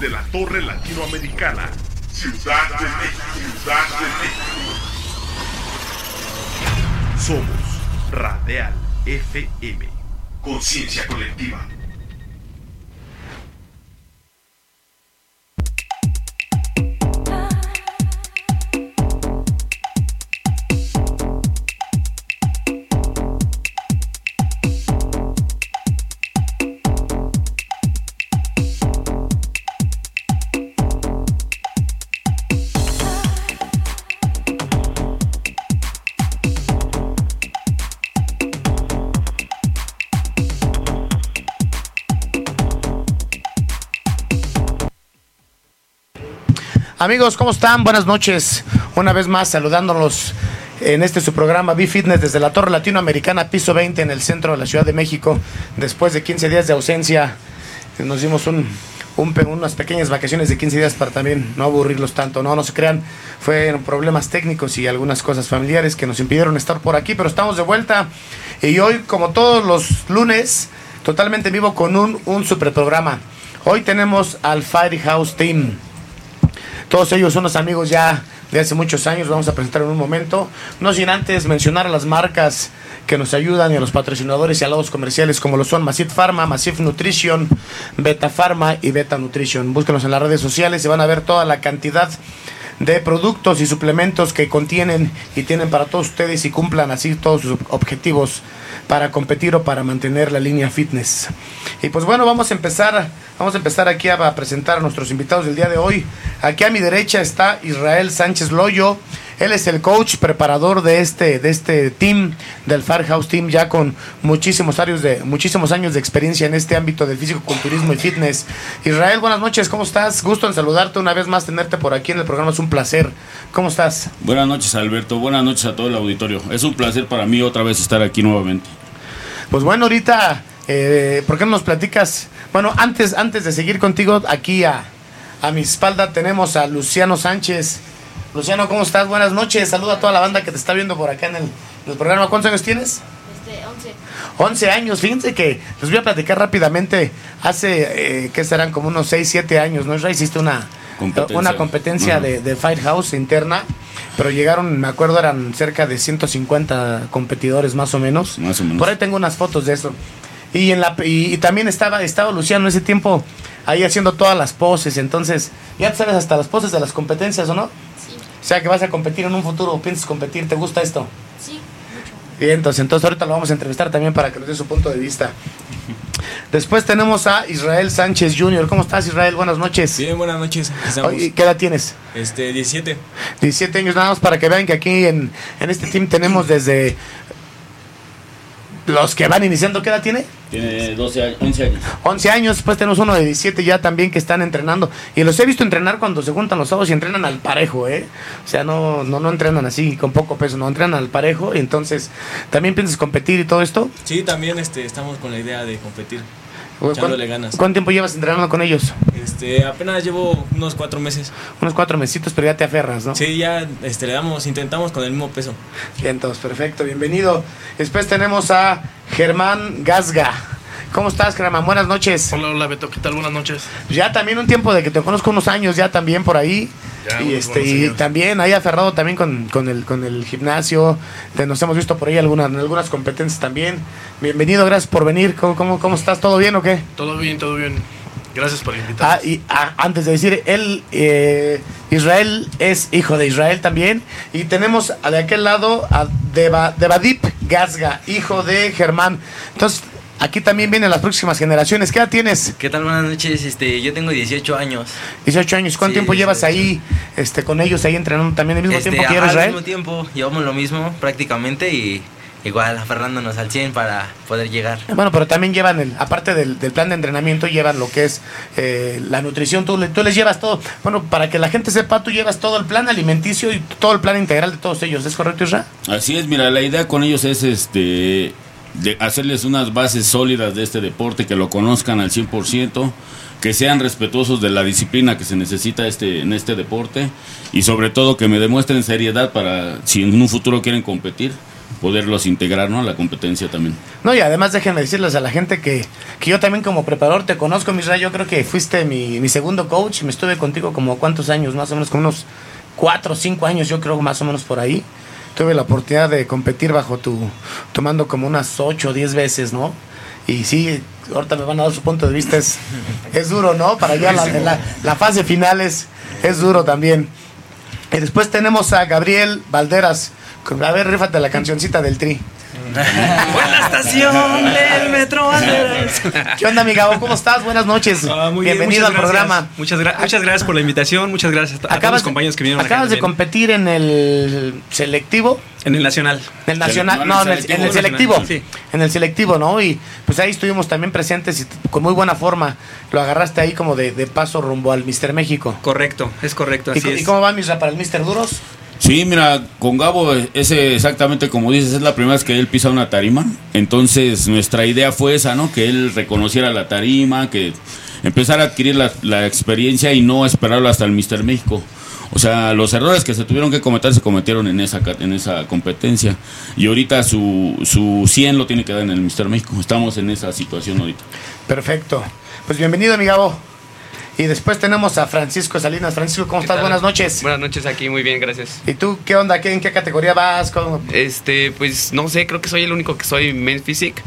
desde la Torre Latinoamericana, Ciudad de México, Ciudad de México. Somos Radial FM. Conciencia colectiva. Amigos, ¿cómo están? Buenas noches. Una vez más saludándolos en este su programa B-Fitness desde la Torre Latinoamericana, piso 20 en el centro de la Ciudad de México. Después de 15 días de ausencia, nos dimos un, unas pequeñas vacaciones de 15 días para también no aburrirlos tanto. No, no se crean, fueron problemas técnicos y algunas cosas familiares que nos impidieron estar por aquí, pero estamos de vuelta. Y hoy, como todos los lunes, totalmente en vivo con un, un super programa. Hoy tenemos al Firehouse Team. Todos ellos son los amigos ya de hace muchos años, vamos a presentar en un momento. No sin antes mencionar a las marcas que nos ayudan y a los patrocinadores y a los comerciales como lo son Masif Pharma, Masif Nutrition, Beta Pharma y Beta Nutrition. Búsquenos en las redes sociales y van a ver toda la cantidad de productos y suplementos que contienen y tienen para todos ustedes y cumplan así todos sus objetivos para competir o para mantener la línea fitness. Y pues bueno, vamos a empezar, vamos a empezar aquí a, a presentar a nuestros invitados del día de hoy. Aquí a mi derecha está Israel Sánchez Loyo. Él es el coach preparador de este, de este team, del Firehouse Team, ya con muchísimos años, de, muchísimos años de experiencia en este ámbito del físico-culturismo y fitness. Israel, buenas noches, ¿cómo estás? Gusto en saludarte una vez más, tenerte por aquí en el programa, es un placer. ¿Cómo estás? Buenas noches Alberto, buenas noches a todo el auditorio. Es un placer para mí otra vez estar aquí nuevamente. Pues bueno, ahorita, eh, ¿por qué no nos platicas? Bueno, antes, antes de seguir contigo, aquí a, a mi espalda tenemos a Luciano Sánchez. Luciano, ¿cómo estás? Buenas noches. Saluda a toda la banda que te está viendo por acá en el, en el programa. ¿Cuántos años tienes? Este, 11. 11 años. Fíjense que les voy a platicar rápidamente. Hace, eh, ¿qué serán? Como unos 6, 7 años, ¿no? Ya hiciste una Competencia. una competencia de, de Firehouse interna. Pero llegaron, me acuerdo, eran cerca de 150 competidores más o menos. Más o menos. Por ahí tengo unas fotos de eso. Y, en la, y, y también estaba, estaba Luciano ese tiempo ahí haciendo todas las poses. Entonces, ya te sabes hasta las poses de las competencias, ¿o no? O sea, que vas a competir en un futuro, o piensas competir, ¿te gusta esto? sí, mucho. Bien, entonces, entonces ahorita lo vamos a entrevistar también para que nos dé su punto de vista. Después tenemos a Israel Sánchez Jr. ¿Cómo estás, Israel? Buenas noches. Bien, buenas noches. Oye, ¿Qué edad tienes? Este, 17. 17 años nada más para que vean que aquí en, en este team tenemos desde los que van iniciando. ¿Qué edad tiene? Tiene 12 años, 11 años. 11 años, después tenemos uno de 17 ya también que están entrenando. Y los he visto entrenar cuando se juntan los sábados y entrenan al parejo, ¿eh? O sea, no, no, no entrenan así con poco peso, no entrenan al parejo. Y entonces, ¿también piensas competir y todo esto? Sí, también este, estamos con la idea de competir. ¿Cuán- Echándole ganas. ¿Cuánto tiempo llevas entrenando con ellos? Este, apenas llevo unos cuatro meses. Unos cuatro mesitos, pero ya te aferras, ¿no? Sí, ya este, le damos, intentamos con el mismo peso. Bien, entonces, perfecto, bienvenido. Después tenemos a Germán Gasga. ¿Cómo estás, Germán? Buenas noches. Hola, hola Beto, ¿qué tal? Buenas noches. Ya también un tiempo de que te conozco unos años ya también por ahí. Ya, y este y también ahí aferrado también con, con el con el gimnasio. Te- nos hemos visto por ahí algunas, en algunas competencias también. Bienvenido, gracias por venir. ¿Cómo, cómo, cómo estás? ¿Todo bien o qué? Todo bien, todo bien. Gracias por invitarme. Ah, y ah, antes de decir, él, eh, Israel es hijo de Israel también. Y tenemos de aquel lado a Deva, Devadip Gasga, hijo de Germán. Entonces, aquí también vienen las próximas generaciones. ¿Qué edad tienes? ¿Qué tal? Buenas noches. Este, yo tengo 18 años. 18 años. ¿Cuánto Sí, tiempo llevas 18. ahí este, con ellos, ahí entrenando también al mismo Este, tiempo que al mismo tiempo llevamos lo mismo prácticamente y igual aferrándonos al 100 para poder llegar. Bueno, pero también llevan, el, aparte del, del plan de entrenamiento, llevan lo que es eh, la nutrición. Tú, le- tú les llevas todo. Bueno, para que la gente sepa, tú llevas todo el plan alimenticio y todo el plan integral de todos ellos. ¿Es correcto, Israel? Así es, mira, la idea con ellos es este de hacerles unas bases sólidas de este deporte, que lo conozcan al 100%, que sean respetuosos de la disciplina que se necesita este, en este deporte y sobre todo que me demuestren seriedad para si en un futuro quieren competir, poderlos integrar ¿no? a la competencia también. No, y además déjenme decirles a la gente que, que yo también como preparador te conozco, Misra, yo creo que fuiste mi, mi segundo coach, me estuve contigo como cuántos años, más o menos como unos cuatro o cinco años, yo creo más o menos por ahí. Tuve la oportunidad de competir bajo tu, tomando como unas ocho o diez veces, ¿no? Y sí, ahorita me van a dar su punto de vista, es, es duro, ¿no? Para allá la, la, la fase final es, es duro también. Y después tenemos a Gabriel Valderas. A ver, rífate la cancioncita del Tri. Buena estación del Metro. ¿Qué onda, mi Gabo? ¿Cómo estás? Buenas noches. Ah, muy bien, Bienvenido al gracias. programa. Muchas, gra- muchas gracias por la invitación. Muchas gracias a todos los compañeros que vinieron acá Acabas de también. competir en el selectivo, En el Nacional. en el nacional, no, en el el, en el selectivo. Sí. en el selectivo, ¿no? Y pues ahí estuvimos también presentes y con muy buena forma. Lo agarraste ahí como de, de paso rumbo al Mister México. Correcto, es correcto, ¿Y, así y es. cómo va Misra para el Mister Duros? Sí, mira, con Gabo, ese exactamente como dices, es la primera vez que él pisa una tarima. Entonces, nuestra idea fue esa, ¿no? Que él reconociera la tarima, que empezara a adquirir la, experiencia y no esperarlo hasta el Mister México. O sea, los errores que se tuvieron que cometer se cometieron en esa, en esa competencia. Y ahorita su, su 100 lo tiene que dar en el Mister México. Estamos en esa situación ahorita. Perfecto. Pues bienvenido, mi Gabo. Y después tenemos a Francisco Salinas. Francisco, ¿cómo ¿Qué estás? tal? Buenas noches. Buenas noches aquí, muy bien, gracias. ¿Y tú qué onda? ¿Qué, ¿En qué categoría vas? ¿Cómo? Este, pues no sé, creo que soy el único que soy men's physique,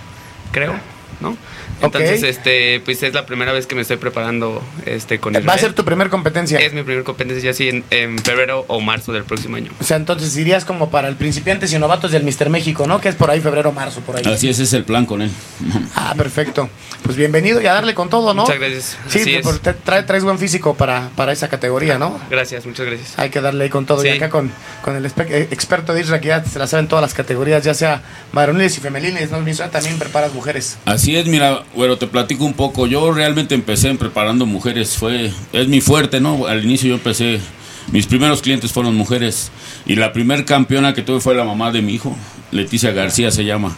creo, ¿no? Entonces, este, pues es la primera vez que me estoy preparando este con Va a Israel. ser tu primer competencia. Es mi primer competencia así en, en febrero o marzo del próximo año. O sea, entonces irías como para el principiantes y novatos del Mister México, ¿no? Que es por ahí febrero, marzo, por ahí. Así es, ese es el plan con él. Ah, perfecto. Pues bienvenido y a darle con todo, ¿no? Muchas gracias. Sí, porque te- trae, traes buen físico para, para esa categoría, ¿no? Gracias, muchas gracias. Hay que darle ahí con todo. Y Sí. acá con, con el eh, experto de Isra, que ya se la saben todas las categorías, ya sea varoniles y femeniles, ¿no? También preparas mujeres. Así es, mira, bueno, te platico un poco. Yo realmente empecé en preparando mujeres, fue es mi fuerte, ¿no? Al inicio yo empecé, mis primeros clientes fueron mujeres y la primer campeona que tuve fue la mamá de mi hijo, Leticia García se llama.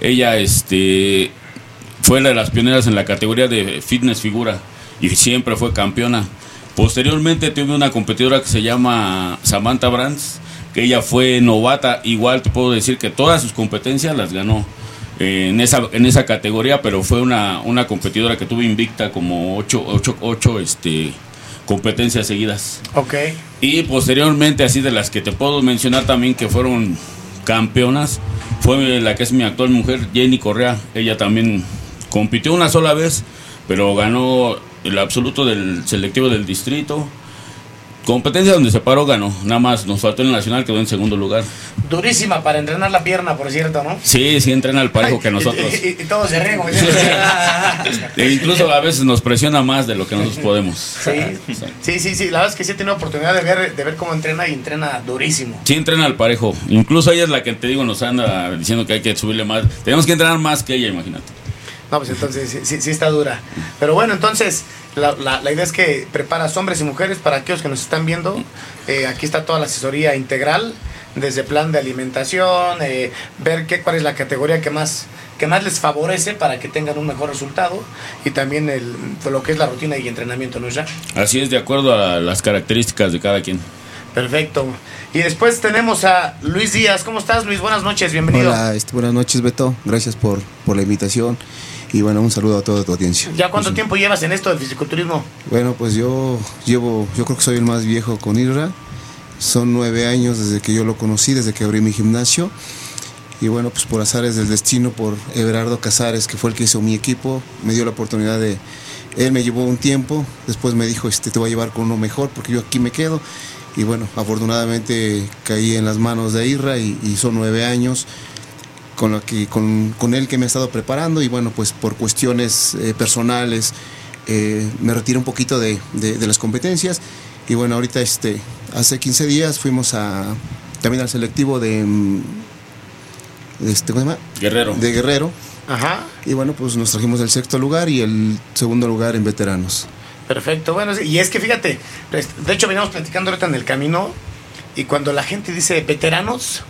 Ella, este, fue la de las pioneras en la categoría de fitness figura y siempre fue campeona. Posteriormente tuve una competidora que se llama Samantha Brands, que ella fue novata. Igual te puedo decir que todas sus competencias las ganó en, esa, en esa categoría, pero fue una, una competidora que tuvo invicta como ocho, ocho, ocho este, competencias seguidas. Ok. Y posteriormente, así de las que te puedo mencionar también que fueron campeonas, fue la que es mi actual mujer, Jenny Correa. Ella también compitió una sola vez, pero ganó el absoluto del selectivo del distrito. Competencia donde se paró, ganó. Nada más nos faltó el nacional, quedó en segundo lugar. Durísima para entrenar la pierna, por cierto, ¿no? Sí, sí entrena al parejo que nosotros. Y, y- y todos se ríen como diciendo, E incluso a veces nos presiona más de lo que nosotros podemos. Sí, sí, sí, sí. La verdad es que sí he tenido oportunidad de ver, de ver cómo entrena y entrena durísimo. Sí, entrena al parejo. Incluso ella es la que te digo, nos anda diciendo que hay que subirle más. Tenemos que entrenar más que ella, imagínate. No, pues entonces sí, sí, sí está dura. Pero bueno, entonces la, la- la idea es que preparas hombres y mujeres para aquellos que nos están viendo. Eh, aquí está toda la asesoría integral, desde plan de alimentación, eh, ver qué, cuál es la categoría que más, que más les favorece para que tengan un mejor resultado y también el, lo que es la rutina y entrenamiento, ¿no es ya? Así es, de acuerdo a las características de cada quien. Perfecto. Y después tenemos a Luis Díaz. ¿Cómo estás, Luis? Buenas noches, bienvenido. Hola, este, buenas noches Beto, gracias por, por la invitación y bueno, un saludo a toda tu audiencia. ¿Ya cuánto Pues, tiempo llevas en esto del fisiculturismo? Bueno, pues yo llevo, yo creo que soy el más viejo con Irra, son nueve años desde que yo lo conocí, desde que abrí mi gimnasio y bueno, pues por azares del destino, por Everardo Casares, que fue el que hizo mi equipo, me dio la oportunidad de, él me llevó un tiempo, después me dijo, este, te voy a llevar con uno mejor porque yo aquí me quedo y bueno, afortunadamente caí en las manos de Irra y, y son nueve años con, lo que, con, con él que me ha estado preparando y bueno, pues por cuestiones eh, personales eh, me retiro un poquito de, de- de las competencias y bueno, ahorita este, hace 15 días fuimos a, también al selectivo de, mm, de este, ¿cómo se llama? Guerrero. De Guerrero Ajá. y bueno, pues nos trajimos el sexto lugar y el segundo lugar en veteranos. Perfecto, bueno, y es que fíjate, pues, de hecho veníamos platicando ahorita en el camino y cuando la gente dice veteranos,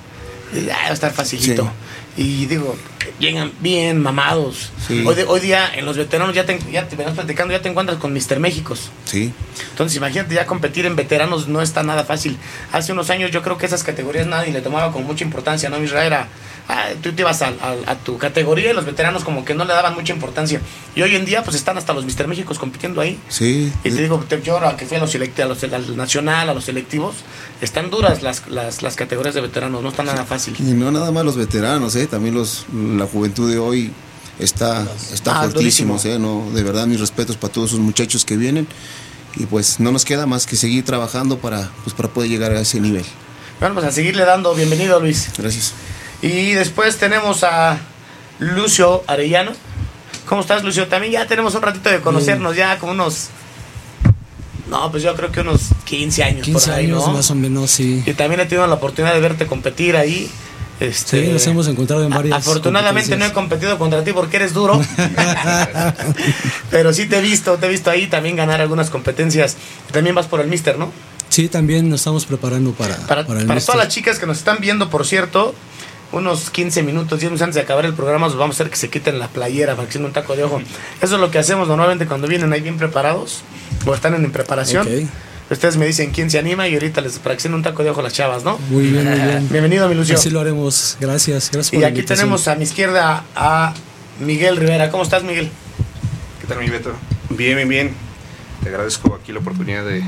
eh, ah, va a estar facilito. Y digo, llegan bien mamados. Sí. Hoy, de- hoy día en los veteranos ya te, ya te platicando, ya te encuentras con Mr. Méxicos. Sí, Entonces imagínate, ya competir en veteranos no está nada fácil. Hace unos años yo creo que esas categorías nadie le tomaba con mucha importancia, ¿no? Misra era ah, tú te ibas a, a- a tu categoría y los veteranos como que no le daban mucha importancia. Y hoy en día pues están hasta los Mister Méxicos compitiendo ahí. Sí, Y te digo, te- yo ahora que fui a los, a los al nacional, a los selectivos, están duras las, las, las categorías de veteranos, no está nada fácil. y no nada más los veteranos, ¿eh? también los, la juventud de hoy está, está Ah, durísimo. ¿eh? no, de verdad mis respetos para todos esos muchachos que vienen y pues no nos queda más que seguir trabajando para, pues, para poder llegar a ese nivel. Bueno, pues a seguirle dando, bienvenido Luis. Gracias. Y después tenemos a Lucio Arellano. ¿Cómo estás, Lucio? También ya tenemos un ratito de conocernos, ya como unos. No, pues yo creo que unos 15 años 15 por ahí, años ¿no? más o menos, sí. Y también he tenido la oportunidad de verte competir ahí. Este, Sí, nos hemos encontrado en varias Afortunadamente no he competido contra ti porque eres duro. Pero sí te he visto, te he visto ahí también ganar algunas competencias. También vas por el Mister, ¿no? Sí, también nos estamos preparando para, Para, para el para Mister. todas las chicas que nos están viendo, por cierto, unos 15 minutos, 10 minutos antes de acabar el programa, os vamos a hacer que se quiten la playera para que un taco de ojo. Eso es lo que hacemos normalmente cuando vienen ahí bien preparados o están en preparación. Ustedes me dicen quién se anima y ahorita les para que se den un taco de ojo a las chavas, ¿no? Muy bien, muy bien. Bienvenido, mi Lucio. Así lo haremos. Gracias, gracias por Y la aquí invitación. tenemos a mi izquierda a Miguel Rivera. ¿Cómo estás, Miguel? ¿Qué tal, mi Beto? Bien, bien, bien. Te agradezco aquí la oportunidad de, de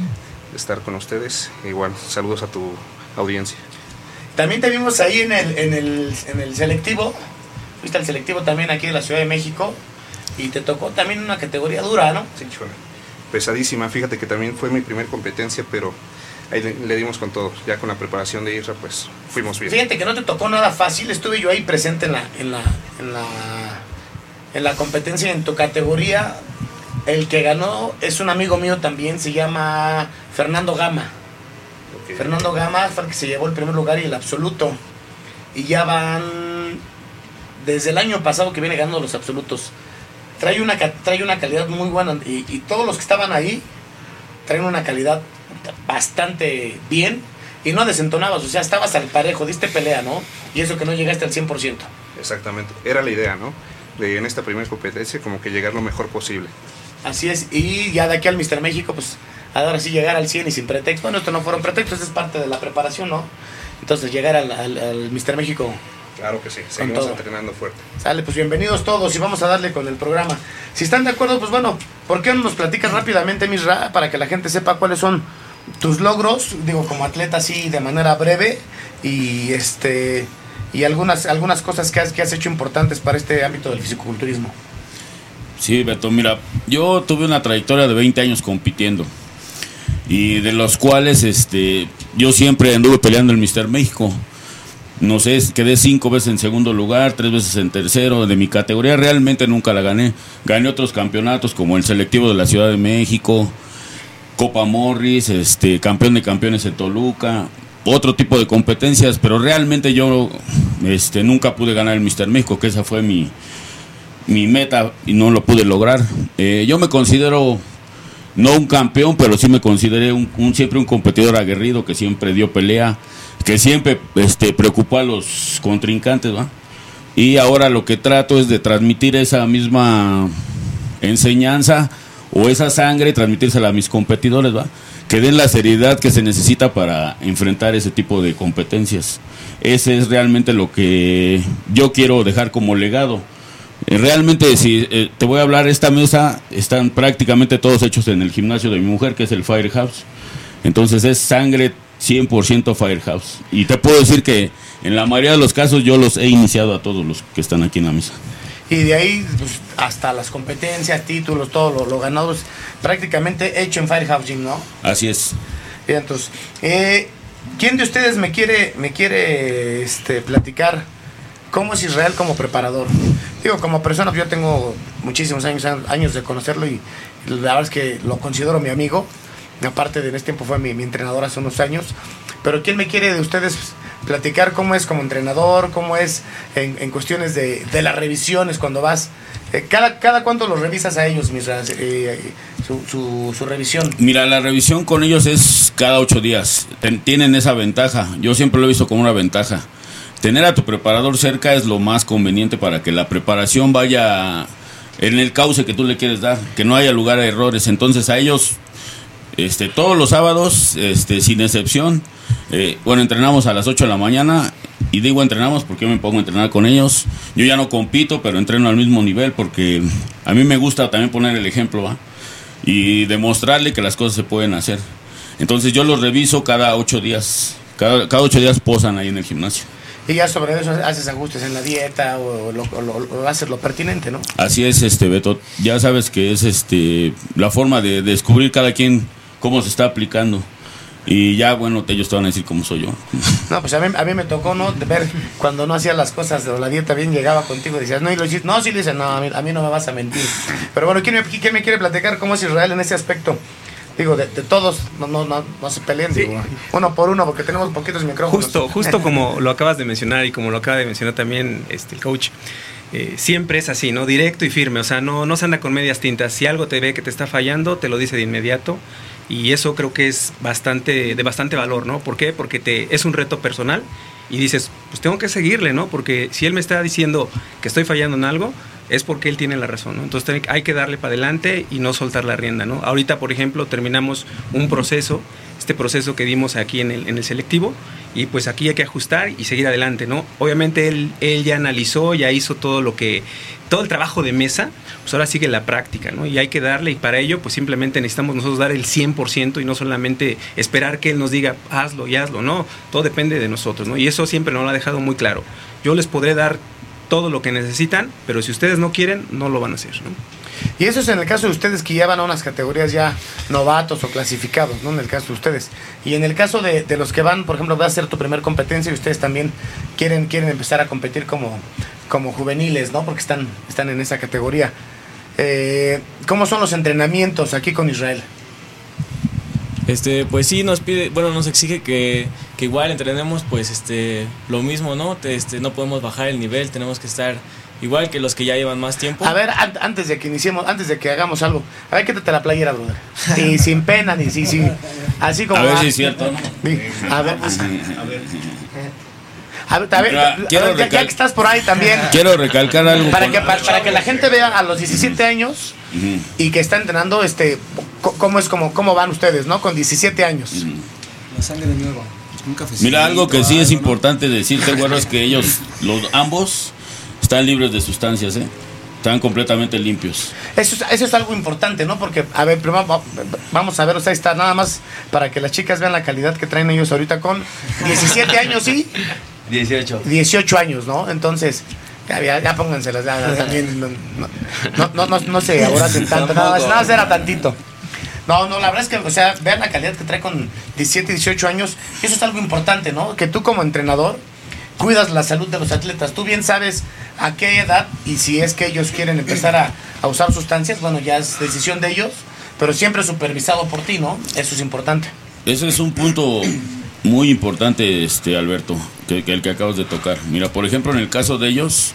estar con ustedes. Igual, saludos a tu audiencia. También te vimos ahí en el, en el, en el selectivo. Fuiste al selectivo también aquí de la Ciudad de México. Y te tocó también una categoría dura, ¿no? Sí, chula. Pesadísima, fíjate que también fue mi primer competencia, pero ahí le, le dimos con todo. Ya con la preparación de Isra, pues fuimos bien. Fíjate que no te tocó nada fácil. Estuve yo ahí presente en la, en la, en la, en la competencia en tu categoría. El que ganó es un amigo mío también, se llama Fernando Gama. Fernando Gama fue el que se llevó el primer lugar y el absoluto. Y ya van desde el año pasado que viene ganando los absolutos. Trae una, trae una calidad muy buena y, y todos los que estaban ahí traen una calidad bastante bien y no desentonabas, o sea, estabas al parejo, diste pelea, ¿no? Y eso que no llegaste al 100%. Exactamente. Era la idea, ¿no? De en esta primera competencia, como que llegar lo mejor posible. Así es, y ya de aquí al Mister México, pues ahora sí llegar al 100 y sin pretexto. Bueno, esto no fueron pretextos, es parte de la preparación, ¿no? Entonces llegar al, al, al Mister México Claro que sí. Seguimos todo. entrenando fuerte. Sale, pues bienvenidos todos y vamos a darle con el programa. Si están de acuerdo, pues bueno, ¿por qué no nos platicas rápidamente, Misra, para que la gente sepa cuáles son tus logros, digo, como atleta así de manera breve y este y algunas algunas cosas que has, que has hecho importantes para este ámbito del fisiculturismo? Sí, Beto, mira, yo tuve una trayectoria de 20 años compitiendo y de los cuales este, yo siempre anduve peleando el Mister México. No sé, quedé cinco veces en segundo lugar, tres veces en tercero. De mi categoría realmente nunca la gané. Gané otros campeonatos como el selectivo de la Ciudad de México, Copa Morris, este, campeón de campeones en Toluca, otro tipo de competencias, pero realmente yo este, nunca pude ganar el Mister México, que esa fue mi, mi meta y no lo pude lograr. Eh, yo me considero no un campeón, pero sí me consideré un, siempre un competidor aguerrido que siempre dio pelea, que siempre este, preocupó a los contrincantes, ¿va? Y ahora lo que trato es de transmitir esa misma enseñanza o esa sangre, transmitírsela a mis competidores, ¿va? Que den la seriedad que se necesita para enfrentar ese tipo de competencias. Ese es realmente lo que yo quiero dejar como legado. Eh, Realmente, si eh, te voy a hablar, esta mesa están prácticamente todos hechos en el gimnasio de mi mujer, que es el Firehouse. Entonces es sangre 100% Firehouse. Y te puedo decir que en la mayoría de los casos yo los he iniciado a todos los que están aquí en la mesa. Y de ahí pues, hasta las competencias, títulos, todo lo, lo ganado, es prácticamente hecho en Firehouse Gym, ¿no? Así es. Y entonces, eh, ¿quién de ustedes me quiere, me quiere este, platicar cómo es Israel como preparador? Digo, como persona, yo tengo muchísimos años, años de conocerlo y la verdad es que lo considero mi amigo. Aparte de en este tiempo fue mi, mi entrenador hace unos años. Pero ¿quién me quiere de ustedes platicar cómo es como entrenador, cómo es en, en cuestiones de, de las revisiones cuando vas? Eh, cada, ¿Cada cuánto los revisas a ellos, mis, ra- eh, su, su, revisión? Mira, la revisión con ellos es cada ocho días. Tienen esa ventaja. Yo siempre lo he visto como una ventaja. Tener a tu preparador cerca es lo más conveniente para que la preparación vaya en el cauce que tú le quieres dar, que no haya lugar a errores. Entonces a ellos, este, todos los sábados, este, sin excepción, eh, bueno, entrenamos a las 8 de la mañana Y digo entrenamos porque yo me pongo a entrenar con ellos. Yo ya no compito, pero entreno al mismo nivel porque a mí me gusta también poner el ejemplo. Y demostrarle que las cosas se pueden hacer. Entonces yo los reviso cada ocho días. Cada, cada ocho días posan ahí en el gimnasio. Y ya sobre eso haces ajustes en la dieta o, lo, o lo- o haces lo pertinente, ¿no? Así es, este Beto. Ya sabes que es este la forma de descubrir cada quien cómo se está aplicando. Y ya, bueno, ellos te van a decir cómo soy yo. No, pues a mí, a mí me tocó, ¿no? De ver cuando no hacía las cosas o la dieta bien, llegaba contigo y decías, no, y lo hiciste. No, sí le dices, no, a mí, a mí no me vas a mentir. Pero bueno, ¿quién me, quién me quiere platicar cómo es Israel en ese aspecto? Digo, de, de todos, no, no, no, no se peleen, digo, uno por uno, porque tenemos poquitos micrófonos. Justo, justo como lo acabas de mencionar y como lo acaba de mencionar también este, el coach, eh, siempre es así, ¿no? Directo y firme, o sea, no, no se anda con medias tintas. Si algo te ve que te está fallando, te lo dice de inmediato. Y eso creo que es bastante, de bastante valor, ¿no? ¿Por qué? Porque te, es un reto personal y dices, pues tengo que seguirle, ¿no? Porque si él me está diciendo que estoy fallando en algo, es porque él tiene la razón, ¿no? Entonces hay que darle para adelante y no soltar la rienda, ¿no? Ahorita, por ejemplo, terminamos un proceso, este proceso que dimos aquí en el, en el selectivo, y pues aquí hay que ajustar y seguir adelante, ¿no? Obviamente él, él ya analizó, ya hizo todo lo que, todo el trabajo de mesa, pues ahora sigue la práctica, ¿no? Y hay que darle, y para ello, pues simplemente necesitamos nosotros dar el 100% y no solamente esperar que él nos diga, hazlo y hazlo, ¿no? Todo depende de nosotros, ¿no? Y eso siempre nos lo ha dejado muy claro. Yo les podré dar todo lo que necesitan, pero si ustedes no quieren, no lo van a hacer, ¿no? Y eso es en el caso de ustedes que ya van a unas categorías ya novatos o clasificados, ¿no? En el caso de ustedes. Y en el caso de, de los que van, por ejemplo, va a ser tu primer competencia y ustedes también quieren, quieren empezar a competir como, como juveniles, ¿no? Porque están, están en esa categoría. Eh, ¿Cómo son los entrenamientos aquí con Israel? Este, pues sí, nos pide, bueno, nos exige que, que igual entrenemos, pues, este, lo mismo, ¿no? Te- Este, no podemos bajar el nivel, tenemos que estar igual que los que ya llevan más tiempo. A ver, an- antes de que iniciemos, antes de que hagamos algo, a ver, quítate la playera, brother. Y sin pena, ni si, si, así como... A ver si es cierto. Sí, A ver, a ver, a ver, Mira, a ver, ya, ya que estás por ahí también. Quiero recalcar algo. Para que, para, para que la gente vea a los 17 años Ujú. y que está entrenando, este, cómo es como, cómo van ustedes, ¿no? Con 17 años. La sangre nueva. Un cafecito. Mira, algo que sí es importante decirte, güero, es que ellos, los ambos, están libres de sustancias, ¿eh? Están completamente limpios. Eso es, eso es algo importante, ¿no? Porque, a ver, primero va- vamos a ver, o sea, está nada más para que las chicas vean la calidad que traen ellos ahorita con 17 años y 18. 18 años, ¿no? Entonces, ya, ya, ya pónganselas, ya, ya, también, no, no, no, no, no se aboracen tanto, nada más, nada más era tantito. No, no, la verdad es que, o sea, vean la calidad que trae con 17, 18 años, eso es algo importante, ¿no? Que tú como entrenador cuidas la salud de los atletas, tú bien sabes a qué edad y si es que ellos quieren empezar a, usar sustancias, bueno, ya es decisión de ellos, pero siempre supervisado por ti, ¿no? Eso es importante. Ese es un punto muy importante, este Alberto, que, que el que acabas de tocar. Mira, por ejemplo, en el caso de ellos,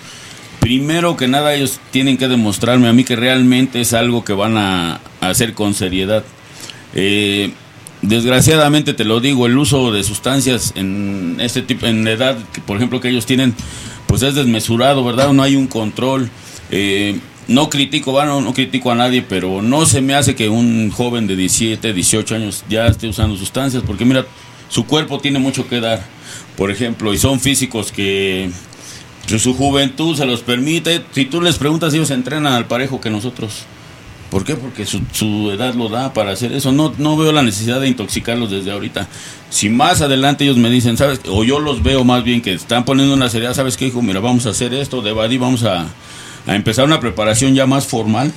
primero que nada ellos tienen que demostrarme a mí que realmente es algo que van a, hacer con seriedad. Eh, desgraciadamente te lo digo, el uso de sustancias en este tipo, en la edad, por ejemplo, que ellos tienen, pues es desmesurado, ¿verdad? No hay un control. Eh, no critico, bueno, no critico a nadie, pero no se me hace que un joven de 17, 18 años ya esté usando sustancias, porque mira, su cuerpo tiene mucho que dar, por ejemplo, y son físicos que su, juventud se los permite. Si tú les preguntas, ellos entrenan al parejo que nosotros. ¿Por qué? Porque su, su edad lo da para hacer eso. No, no veo la necesidad de intoxicarlos desde ahorita. Si más adelante ellos me dicen, ¿sabes? O yo los veo más bien que están poniendo una seriedad, ¿sabes qué, hijo? Mira, vamos a hacer esto, de Badi, vamos a, a empezar una preparación ya más formal,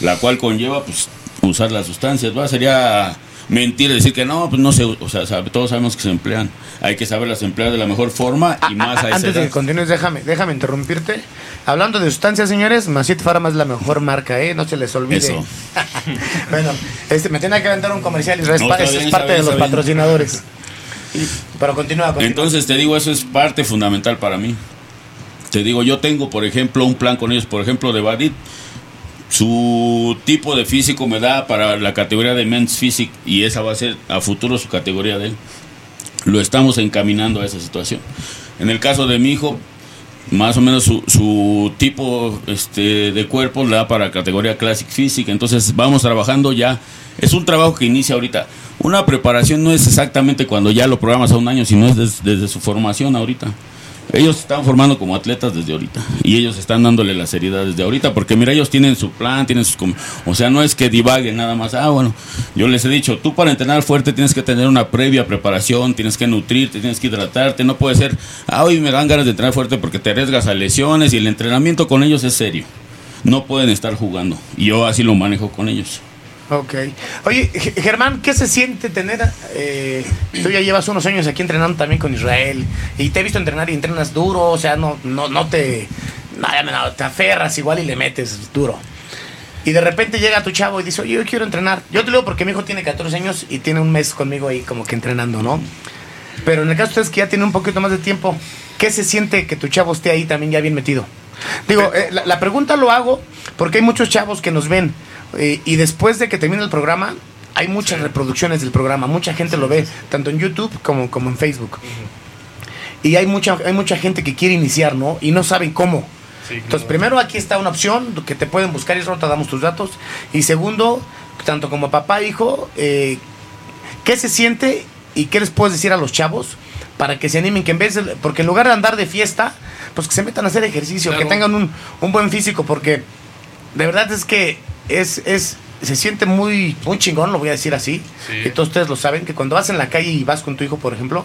la cual conlleva, pues, usar las sustancias, ¿va? Sería mentir decir que no, pues no se, o sea, todos sabemos que se emplean. Hay que saberlas emplear de la mejor forma y más a, esa Antes de que continúes, déjame, déjame interrumpirte. Hablando de sustancias, señores, Macit Pharma es la mejor marca, ¿eh? No se les olvide. Eso. bueno, este, me tiene que aventar un comercial, No, es bien, parte de los bien. patrocinadores. Y- pero continúa, continúa. Entonces te digo, eso es parte fundamental para mí. Te digo, yo tengo, por ejemplo, un plan con ellos, por ejemplo, de Badit. Su tipo de físico me da para la categoría de Men's Physique y esa va a ser a futuro su categoría de él. Lo estamos encaminando a esa situación. En el caso de mi hijo, más o menos su, su tipo este, de cuerpo le da para categoría Classic Physique. Entonces vamos trabajando ya. Es un trabajo que inicia ahorita. Una preparación no es exactamente cuando ya lo programas a un año, sino es des- desde su formación ahorita. Ellos están formando como atletas desde ahorita. Y ellos están dándole la seriedad desde ahorita porque mira ellos tienen su plan tienen sus o sea no es que divaguen nada más ah bueno yo les he dicho tú para entrenar fuerte tienes que tener una previa preparación tienes que nutrirte tienes que hidratarte no puede ser ah hoy me dan ganas de entrenar fuerte porque te arriesgas a lesiones y el entrenamiento con ellos es serio no pueden estar jugando y yo así lo manejo con ellos Ok. Oye, Germán, ¿qué se siente tener... eh, tú ya llevas unos años aquí entrenando también con Israel y te he visto entrenar y entrenas duro, o sea, no, no, no te... Me- no, te aferras igual y le metes duro. Y de repente llega tu chavo y dice, oye, yo quiero entrenar. Yo te lo digo porque mi hijo tiene 14 años y tiene un mes conmigo ahí como que entrenando, ¿no? Pero en el caso de ustedes que ya tienen un poquito más de tiempo, ¿qué se siente que tu chavo esté ahí también ya bien metido? Digo, eh, la, la pregunta lo hago porque hay muchos chavos que nos ven eh, y después de que termine el programa, hay muchas reproducciones del programa, mucha gente lo ve, tanto en YouTube como, como en Facebook. Y hay mucha, hay mucha gente que quiere iniciar, ¿no? Y no saben cómo. Entonces, primero aquí está una opción que te pueden buscar y te damos tus datos. Y segundo, tanto como papá e hijo, eh, ¿qué se siente y qué les puedes decir a los chavos para que se animen? Que en vez de, porque en lugar de andar de fiesta, pues que se metan a hacer ejercicio, Claro. que tengan un, un buen físico, porque de verdad es que es, es, se siente muy, muy chingón, lo voy a decir así. Sí. Y todos ustedes lo saben, que cuando vas en la calle y vas con tu hijo, por ejemplo,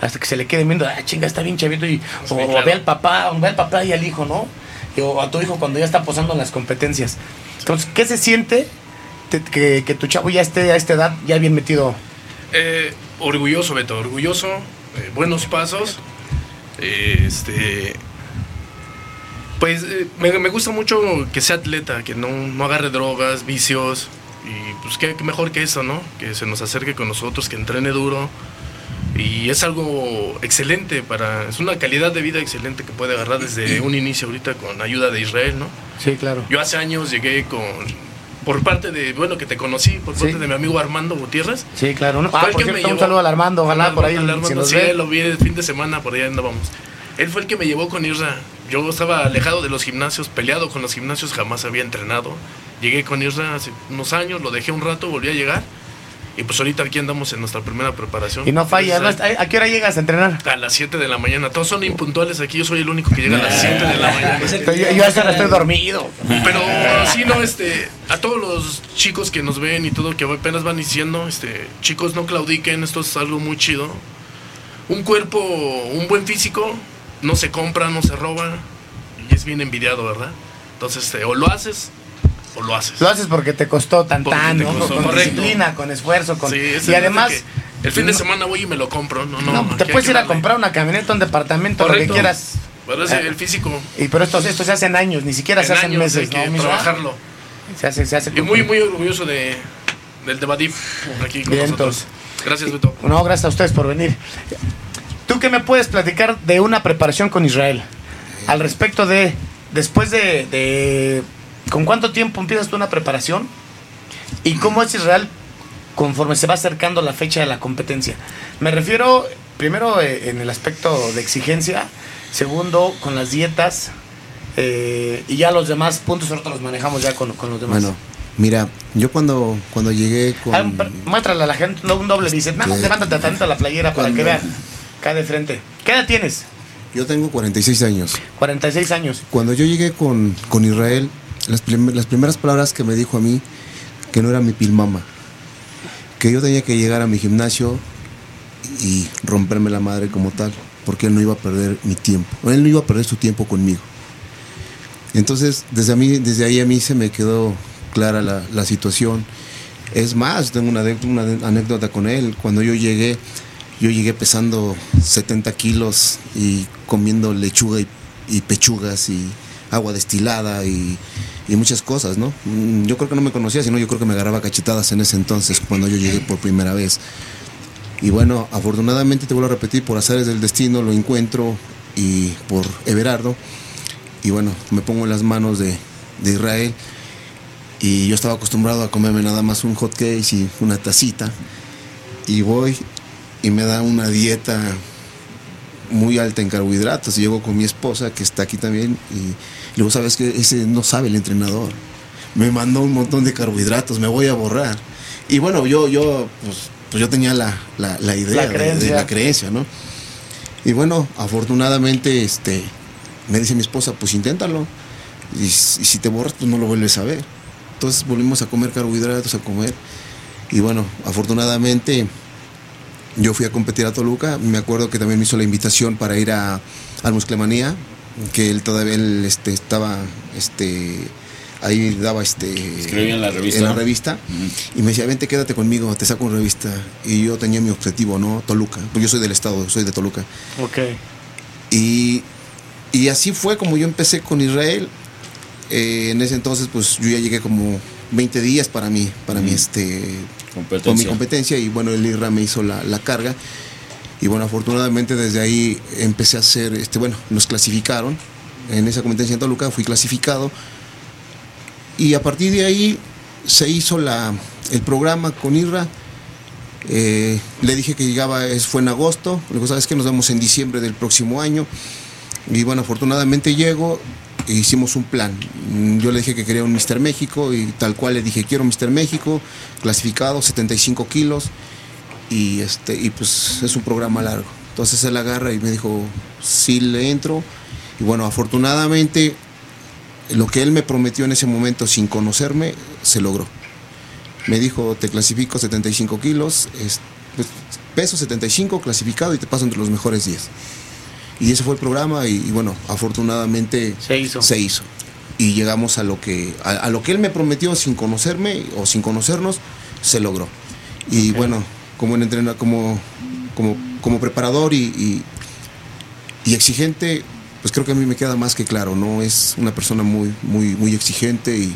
hasta que se le queden viendo, ah, chinga, está bien chavito, y, o, o ve al papá, o ve al papá y al hijo, ¿no? Y- o a tu hijo cuando ya está posando en las competencias. Entonces, ¿qué se siente te- que, que tu chavo ya esté a esta edad ya bien metido? Eh, orgulloso, Beto, orgulloso. eh, buenos pasos. eh, este. Pues eh, me, me gusta mucho que sea atleta, que no, no agarre drogas, vicios. Y pues qué, qué mejor que eso, ¿no? Que se nos acerque con nosotros, que entrene duro. Y es algo excelente para. Es una calidad de vida excelente que puede agarrar desde un inicio ahorita con ayuda de Israel, ¿no? Sí, claro. Yo hace años llegué con. Por parte de. Bueno, que te conocí, por parte Sí. de mi amigo Armando Gutiérrez. Sí, claro. Ah, por cierto, un llevó- saludo al Armando, ojalá por ahí al si Armando, nos sí, ve. lo vi el fin de semana, por andábamos. Él fue el que me llevó con Isra. Yo estaba alejado de los gimnasios, peleado con los gimnasios, jamás había entrenado. Llegué con Isra hace unos años, lo dejé un rato, volví a llegar. Y pues ahorita aquí andamos en nuestra primera preparación. Y no falla. ¿no? ¿A qué hora llegas a entrenar? a las 7 de la mañana. Todos son impuntuales aquí, yo soy el único que llega a las 7 de la mañana. Yo, yo a esa hora estoy dormido. Pero sí, no, este, a todos los chicos que nos ven y todo, que apenas van diciendo, este, chicos, no claudiquen, esto es algo muy chido. Un cuerpo, un buen físico, no se compra, no se roba, y es bien envidiado, ¿verdad? Entonces, este, o lo haces, o lo haces. Lo haces porque te costó tan tan, ¿no? costó, Con correcto. disciplina, con esfuerzo, con... Sí, y además... de el fin de semana voy y me lo compro, no, no. no, te puedes ir a comprar una camioneta, un departamento, lo que Correcto. quieras. Pero es Eh, el físico. Y pero esto, esto se hace en años, ni siquiera se En hace en años meses, que ¿no? Trabajarlo. Se hace, se hace Y muy, muy orgulloso de, del Debadif aquí con Bien, nosotros. Gracias, Beto. No, gracias a ustedes por venir. ¿Tú qué me puedes platicar de una preparación con Israel? Al respecto de, después de, de- ¿con cuánto tiempo empiezas tú una preparación? ¿Y cómo es Israel conforme se va acercando la fecha de la competencia? Me refiero, primero, eh, en el aspecto de exigencia, segundo, con las dietas, eh, y ya los demás puntos ahorita los manejamos ya con, con los demás. Bueno, mira, yo cuando, cuando llegué con... Ah, muéstrale a la gente no, un doble bíceps. Nada levántate tantito la playera para que vean. Acá de frente. ¿Qué edad tienes? Yo tengo 46 años. 46 años. Cuando yo llegué con, con Israel, las, prim- las primeras palabras que me dijo a mí, que no era mi pilmama, que yo tenía que llegar a mi gimnasio y romperme la madre como tal, porque él no iba a perder mi tiempo, él no iba a perder su tiempo conmigo. Entonces, desde, a mí, desde ahí a mí se me quedó clara la, la situación. Es más, tengo una, una anécdota con él. Cuando yo llegué, yo llegué pesando 70 kilos y comiendo lechuga y, y pechugas y agua destilada y, y muchas cosas, ¿no? Mm, Yo creo que no me conocía, sino yo creo que me agarraba cachetadas en ese entonces cuando yo llegué por primera vez. Y bueno, afortunadamente te vuelvo a repetir, por azares del destino lo encuentro y por Everardo. Y bueno, me pongo en las manos de, de Israel. Y yo estaba acostumbrado a comerme nada más un hot cake y una tacita. Y voy y me da una dieta muy alta en carbohidratos. Y llego con mi esposa, que está aquí también, y luego sabes que ese no sabe el entrenador. Me mandó un montón de carbohidratos, me voy a borrar. Y bueno, yo, yo, pues, pues yo tenía la, la- la idea La de- de, creencia. la creencia, ¿no? Y bueno, afortunadamente, este, me dice mi esposa, pues inténtalo. Y, y si te borras, pues no lo vuelves a ver. Entonces volvimos a comer carbohidratos, a comer. Y bueno, afortunadamente yo fui a competir a Toluca. Me acuerdo que también me hizo la invitación para ir a, al Musclemanía, que él todavía él, este, estaba este, ahí daba este Escribía en la revista. en la revista y me decía vente quédate conmigo te saco una revista y yo tenía mi objetivo no Toluca pues yo soy del estado soy de Toluca Ok. y, y así fue como yo empecé con Israel. Eh, en ese entonces, pues yo ya llegué como 20 días para mí, para mi este, Con mi competencia. Y bueno, el IRA me hizo la, la carga. Y bueno, afortunadamente desde ahí empecé a hacer, este, bueno, nos clasificaron. En esa competencia en Toluca fui clasificado. Y a partir de ahí se hizo la, el programa con IRA. Eh, le dije que llegaba, es- fue en agosto. Le digo, ¿sabes qué? Nos vemos en diciembre del próximo año. Y bueno, afortunadamente llego e hicimos un plan. Yo le dije que quería un Mister México y tal cual le dije, quiero Mister México, clasificado, 75 kilos. Y, este, y pues es un programa largo. Entonces él agarra y me dijo, sí le entro. Y bueno, afortunadamente lo que él me prometió en ese momento sin conocerme, se logró. Me dijo, te clasifico 75 kilos, es- pues, peso 75, clasificado y te paso entre los mejores 10. Y ese fue el programa y, y bueno, afortunadamente se hizo. Se hizo. Y llegamos a lo que a, a lo que él me prometió sin conocerme o sin conocernos, se logró. Y bueno, como en entrenador, como, como, como preparador y, y, y exigente, pues creo que a mí me queda más que claro, ¿no? Es una persona muy, muy, muy exigente y.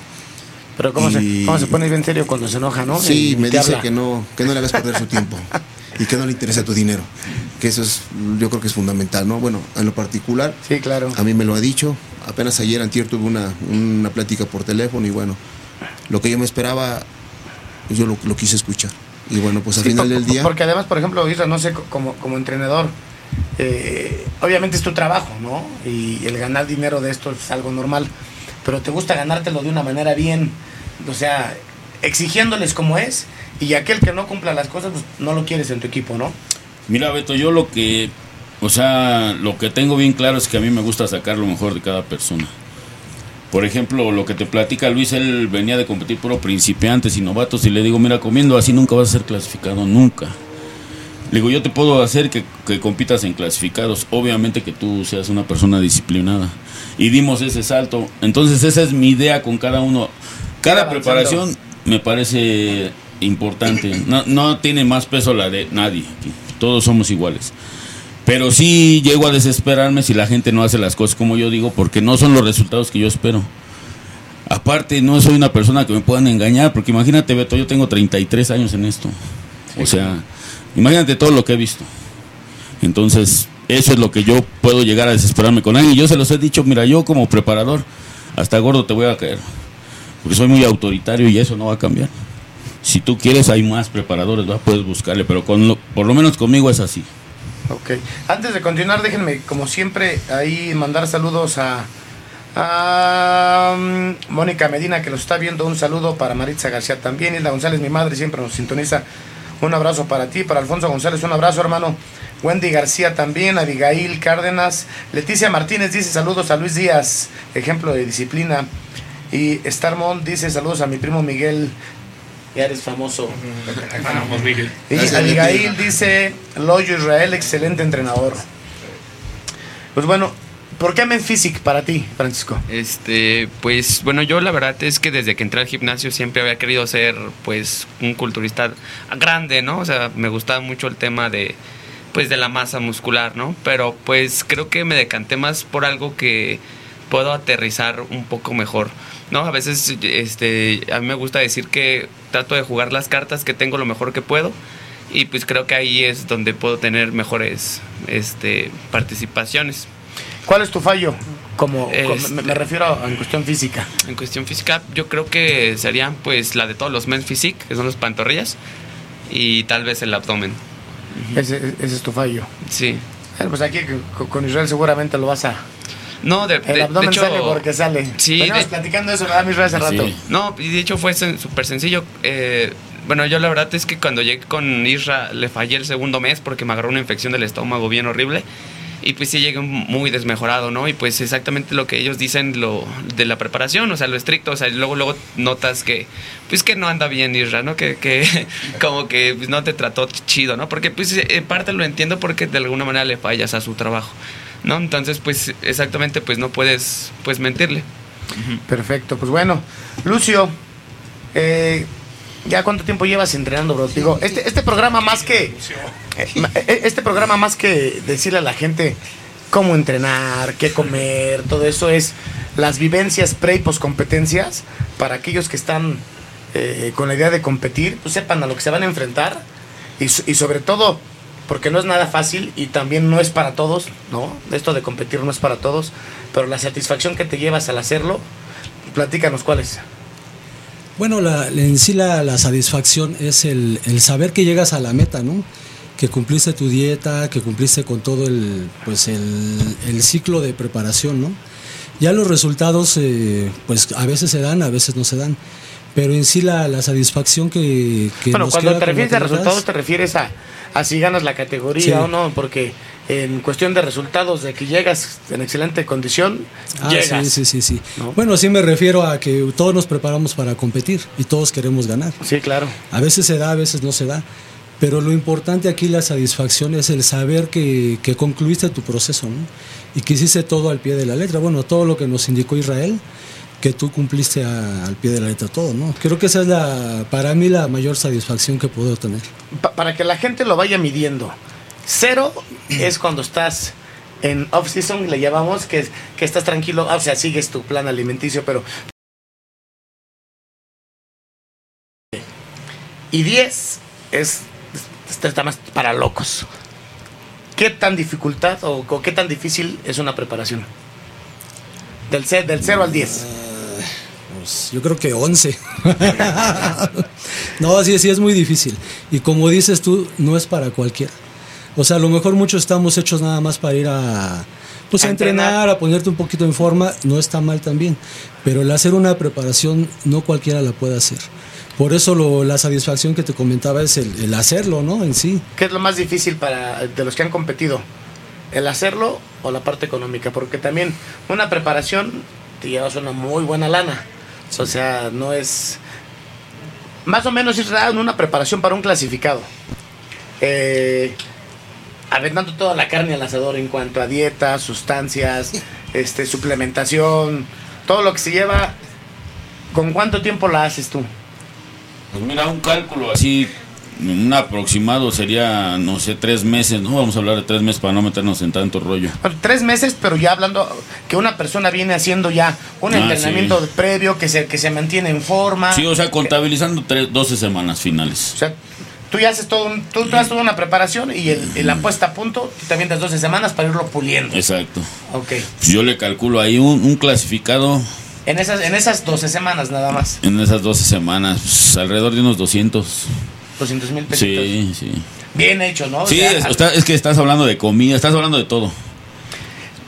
Pero ¿cómo, y- se, cómo se pone bien serio cuando se enoja, no? Sí, Y me dice habla. que no, que no le hagas perder su tiempo y que no le interesa tu dinero. Que eso es, yo creo que es fundamental, ¿no? Bueno, en lo particular, sí, claro. a mí me lo ha dicho. Apenas ayer, antier, tuve una, una plática por teléfono y bueno, lo que yo me esperaba, yo lo, lo quise escuchar. Y bueno, pues al Sí, final del día... Porque además, por ejemplo, no sé, co- como, como entrenador, eh, obviamente es tu trabajo, ¿no? Y el ganar dinero de esto es algo normal, pero te gusta ganártelo de una manera bien, o sea, exigiéndoles como es, y aquel que no cumpla las cosas, pues no lo quieres en tu equipo, ¿no? Mira, Beto, yo lo que, o sea, lo que tengo bien claro es que a mí me gusta sacar lo mejor de cada persona. Por ejemplo, lo que te platica Luis, él venía de competir puro principiantes y novatos y le digo, mira, comiendo así nunca vas a ser clasificado, nunca. Le digo, yo te puedo hacer que, que compitas en clasificados, obviamente que tú seas una persona disciplinada. Y dimos ese salto. Entonces esa es mi idea con cada uno. Cada preparación me parece importante. No, no tiene más peso la de nadie. Todos somos iguales. Pero sí llego a desesperarme si la gente no hace las cosas como yo digo, porque no son los resultados que yo espero. Aparte, no soy una persona que me puedan engañar, porque imagínate, Beto, yo tengo 33 años en esto. O sea, imagínate todo lo que he visto. Entonces, eso es lo que yo puedo llegar a desesperarme con alguien. Yo se los he dicho, mira, yo como preparador, hasta gordo te voy a caer. Porque soy muy autoritario y eso no va a cambiar. Si tú quieres, hay más preparadores, puedes buscarle, pero con lo- por lo menos conmigo es así. Ok. Antes de continuar, déjenme, como siempre, ahí mandar saludos a, mm, Mónica Medina, que los está viendo. Un saludo para Maritza García también. Hilda González, mi madre, siempre nos sintoniza. Un abrazo para ti, para Alfonso González, un abrazo, hermano. Wendy García también, Abigail Cárdenas. Leticia Martínez dice saludos a Luis Díaz, ejemplo de disciplina. Y Starmont dice saludos a mi primo Miguel. Ya eres famoso. Vamos, Miguel. Y Gracias, Abigail dice, Loyo Israel, excelente entrenador. Pues bueno, ¿por qué Men Physic para ti, Francisco? Este, pues bueno, yo la verdad es que desde que entré al gimnasio siempre había querido ser pues un culturista grande, ¿no? O sea, me gustaba mucho el tema de pues de la masa muscular, ¿no? Pero pues creo que me decanté más por algo que puedo aterrizar un poco mejor, ¿no? A veces este a mí me gusta decir que trato de jugar las cartas que tengo lo mejor que puedo y pues creo que ahí es donde puedo tener mejores este participaciones. ¿Cuál es tu fallo? Como, Este- me, me refiero a, en cuestión física. En cuestión física, yo creo que serían pues la de todos los men physique, que son las pantorrillas, y tal vez el abdomen. Ese, ese es tu fallo. Sí. Bueno, pues aquí con Israel seguramente lo vas a... No, de, El de- de abdomen hecho- sale porque sale. Sí, Veníamos de- platicando eso, ¿verdad, mi Israel, hace rato? No, y de hecho fue súper sencillo. Eh, bueno, yo la verdad es que cuando llegué con Isra le fallé el segundo mes porque me agarró una infección del estómago bien horrible. y pues sí llegué muy desmejorado, ¿no? Y pues exactamente lo que ellos dicen lo de la preparación, o sea, lo estricto, o sea, luego luego notas que pues que no anda bien Isra, ¿no? Que, que como que pues, no te trató chido, ¿no? Porque pues en parte lo entiendo porque de alguna manera le fallas a su trabajo, ¿no? Entonces, pues exactamente pues no puedes pues mentirle. Perfecto, pues bueno, Lucio, eh, ¿ya cuánto tiempo llevas entrenando, bro? Digo, este, este programa más que eh, eh, este programa más que decirle a la gente cómo entrenar, qué comer, todo eso es las vivencias pre y post competencias para aquellos que están con la idea de competir, pues sepan a lo que se van a enfrentar y sobre todo porque no es nada fácil y también no es para todos, ¿no? Esto de competir no es para todos, pero la satisfacción que te llevas al hacerlo, platícanos cuál es. Bueno, la, en sí la, la satisfacción es el, saber que llegas a la meta, ¿no? Que cumpliste tu dieta, que cumpliste con todo el, pues el, el ciclo de preparación, ¿no? Ya los resultados, eh, pues a veces se dan, a veces no se dan. Pero en sí la, la satisfacción que, que bueno, nos cuando queda te refieres a resultados, te refieres a, a si ganas la categoría Sí. o no, porque en cuestión de resultados, de que llegas en excelente condición, Ah, llegas. sí, sí, sí, sí. ¿no? Bueno, sí me refiero a que todos nos preparamos para competir y todos queremos ganar. Sí, claro. A veces se da, a veces no se da. Pero lo importante aquí, la satisfacción, es el saber que, que concluiste tu proceso, ¿no? Y que hiciste todo al pie de la letra. Bueno, todo lo que nos indicó Israel, que tú cumpliste a- al pie de la letra todo, ¿no? Creo que esa es la, para mí la mayor satisfacción que puedo tener. Pa- para que la gente lo vaya midiendo. Cero es cuando estás en off-season, le llamamos, que, que estás tranquilo, ah, o sea, sigues tu plan alimenticio, pero... Y 10 es, está más para locos. ¿Qué tan dificultad o, o qué tan difícil es una preparación? Del, del 0 al 10. Pues, yo creo que 11. no, sí, sí es muy difícil. Y como dices tú, no es para cualquiera. O sea, a lo mejor muchos estamos hechos nada más para ir a, pues, A a entrenar, entrenar. a ponerte un poquito en forma, no está mal también. Pero el hacer una preparación no cualquiera la puede hacer. Por eso lo- la satisfacción que te comentaba es el, el hacerlo, ¿no? En sí. ¿Qué es lo más difícil para de los que han competido? ¿El hacerlo o la parte económica? Porque también una preparación te llevas una muy buena lana. O sea, no es... Más o menos es en una preparación para un clasificado. Eh, aventando toda la carne al asador en cuanto a dieta, sustancias, este, suplementación, todo lo que se lleva. ¿Con cuánto tiempo la haces tú? Pues mira, un cálculo así, un aproximado sería, no sé, tres meses, ¿no? Vamos a hablar de tres meses para no meternos en tanto rollo. Tres meses, pero ya hablando que una persona viene haciendo ya un Ah, entrenamiento sí. previo, que se, que se mantiene en forma. Sí, o sea, contabilizando tres, 12 semanas finales. O sea, tú ya haces todo un, tú, tú haces toda una preparación y, el- y la puesta a punto, tú te avientas 12 semanas para irlo puliendo. Exacto. Ok. Yo le calculo ahí un, un clasificado En esas, en esas 12 semanas nada más. en esas 12 semanas, pues, alrededor de unos 200. 200 mil pesos. Sí, sí. Bien hecho, ¿no? O Sí, sea, es, está- es que estás hablando de comida, estás hablando de todo.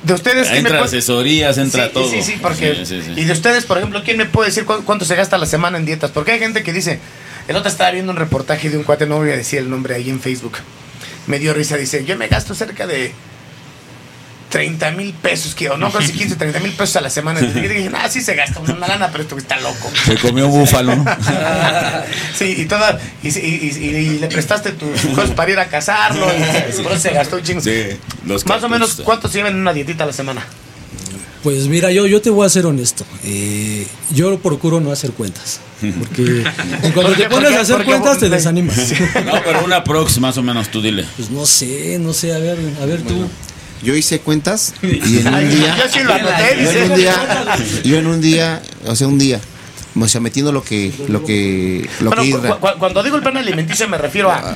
de ustedes, ¿quién me Entra puede- asesorías, entra Sí, todo. Sí, sí, porque. Sí, sí. Y de ustedes, por ejemplo, ¿quién me puede decir cu- cuánto se gasta a la semana en dietas? Porque hay gente que dice. El otro estaba viendo un reportaje de un cuate, no voy a decir el nombre ahí en Facebook. Me dio risa, dice: Yo me gasto cerca de 30 mil pesos, que, o no, casi 15, 30 mil pesos a la semana. Y dije: Ah, sí se gasta una lana, pero esto está loco. Se comió búfalo, ¿no? sí, y toda. Y, y- y- y le prestaste tus cosas para ir a cazarlo. Y por eso se gastó un chingo. Sí, los Más o menos. ¿cuánto se llevan en una dietita a la semana? Pues mira, yo, yo te voy a ser honesto. Eh, yo procuro no hacer cuentas. Porque en cuanto ¿Por qué? te pones Porque- a hacer porque cuentas te desanimas. No, pero una prox más o menos, tú dile. Pues no sé, no sé, a ver, a ver tú. Yo hice cuentas y en un día. yo sí lo anoté, Yo en un día, yo en un día, o sea, un día, o sea, metiendo lo que, lo que, lo Bueno, que cu- cu- cuando digo el plan alimenticio me refiero a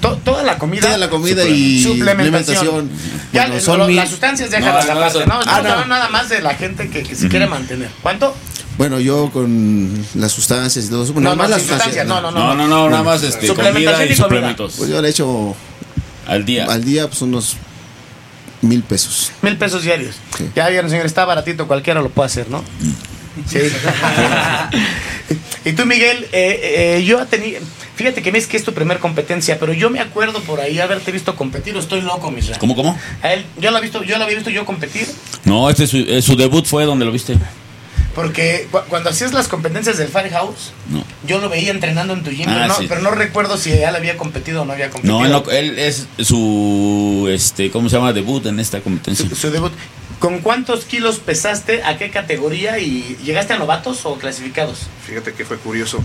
to- toda la comida. Toda la comida y suplementación. Ya, Bueno, son lo- mil- las sustancias déjalas No, no, aparte. No, Ah, no. nada más de la gente que, que se quiere mantener. ¿Cuánto? Bueno, yo con las sustancias y todo eso, No, nada más no, las sustancias. sustancias, no, No, no, no, nada más este, Suplementación comida y suplementos. Pues yo le echo Al día. al día pues unos mil pesos. Mil pesos diarios. Sí. Ya vieron, señor, está baratito, cualquiera lo puede hacer, ¿no? Sí. y tú, Miguel, eh, eh, yo tenía. Fíjate que ves que es tu primer competencia, pero yo me acuerdo por ahí haberte visto competir, o estoy loco, Misra. ¿Cómo, cómo? A él, yo lo, he visto, yo lo había visto yo competir, No, este es su, eh, su debut fue donde lo viste. Porque cu- cuando hacías las competencias del Firehouse, No. yo lo veía entrenando en tu gym, Ah, pero, no, sí. pero no recuerdo si él había competido o no había competido. No, él, no- él es su, este, ¿cómo se llama? Debut en esta competencia. su, su debut. ¿Con cuántos kilos pesaste? ¿A qué categoría? ¿Y llegaste a novatos o clasificados? Fíjate que fue curioso.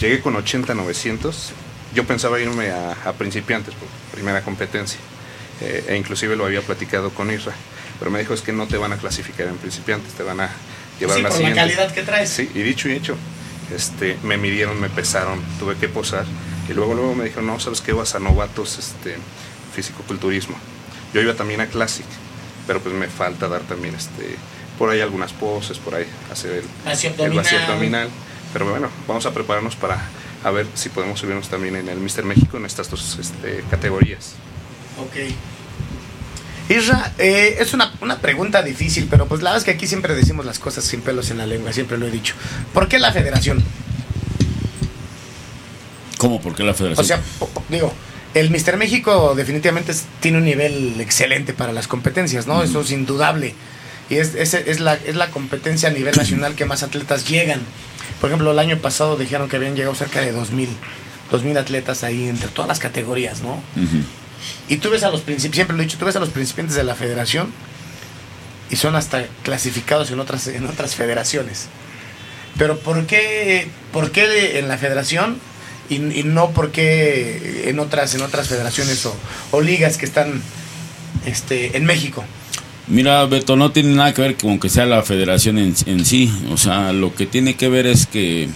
Llegué con 80, 900. Yo pensaba irme a, a principiantes por primera competencia. Eh, e inclusive lo había platicado con Isra. Pero me dijo es que no te van a clasificar en principiantes, te van a llevar sí, por siguiente. la calidad que traes. Sí, y dicho y hecho. Este, me midieron, me pesaron, tuve que posar. Y luego luego me dijeron, no, ¿sabes qué? Vas a novatos este, fisicoculturismo. Yo iba también a Classic, pero pues me falta dar también este, por ahí algunas poses, por ahí hacer el, Vacío el vacío abdominal. abdominal. Pero bueno, vamos a prepararnos para a ver si podemos subirnos también en el Mister México en estas dos este, categorías. Ok. Isra, eh, es una, una pregunta difícil, pero pues la verdad es que aquí siempre decimos las cosas sin pelos en la lengua, siempre lo he dicho. ¿Por qué la federación? ¿Cómo? ¿Por qué la O federación? sea, po- po- digo, el Mister México definitivamente es- tiene un nivel excelente para las competencias, ¿no? Eso es indudable. Y es, es, es la, es la competencia a nivel nacional que más atletas llegan. Por ejemplo, el año pasado dijeron que habían llegado cerca de 2.000, 2.000 atletas ahí entre todas las categorías, ¿no? Ujú. Y tú ves a los principiantes, siempre lo he dicho, tú ves a los principiantes de la federación y son hasta clasificados en otras, en otras federaciones. Pero ¿por qué, por qué en la federación y, y no por qué en otras, en otras federaciones o, o ligas que están este, en México? Mira, Beto, no tiene nada que ver con que sea la federación en, en sí. O sea, lo que tiene que ver es que,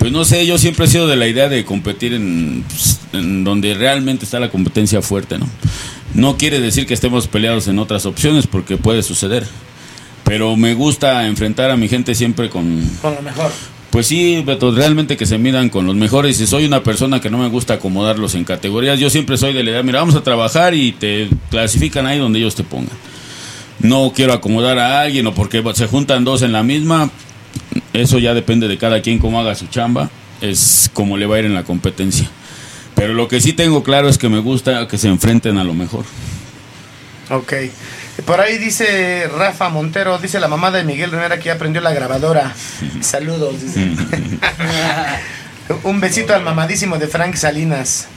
pues no sé, yo siempre he sido de la idea de competir en, pues, en donde realmente está la competencia fuerte, ¿no? No quiere decir que estemos peleados en otras opciones, porque puede suceder. Pero me gusta enfrentar a mi gente siempre con, Con lo mejor. pues sí, Beto, realmente que se midan con los mejores. Si soy una persona que no me gusta acomodarlos en categorías, yo siempre soy de la idea, mira, vamos a trabajar y te clasifican ahí donde ellos te pongan. No quiero acomodar a alguien o porque se juntan dos en la misma. Eso ya depende de cada quien cómo haga su chamba. Es como le va a ir en la competencia. Pero lo que sí tengo claro es que me gusta que se enfrenten a lo mejor. Ok. Por ahí dice Rafa Montero, dice la mamá de Miguel Rivera que ya aprendió la grabadora. Saludos. dice. Un besito al mamadísimo de Frank Salinas.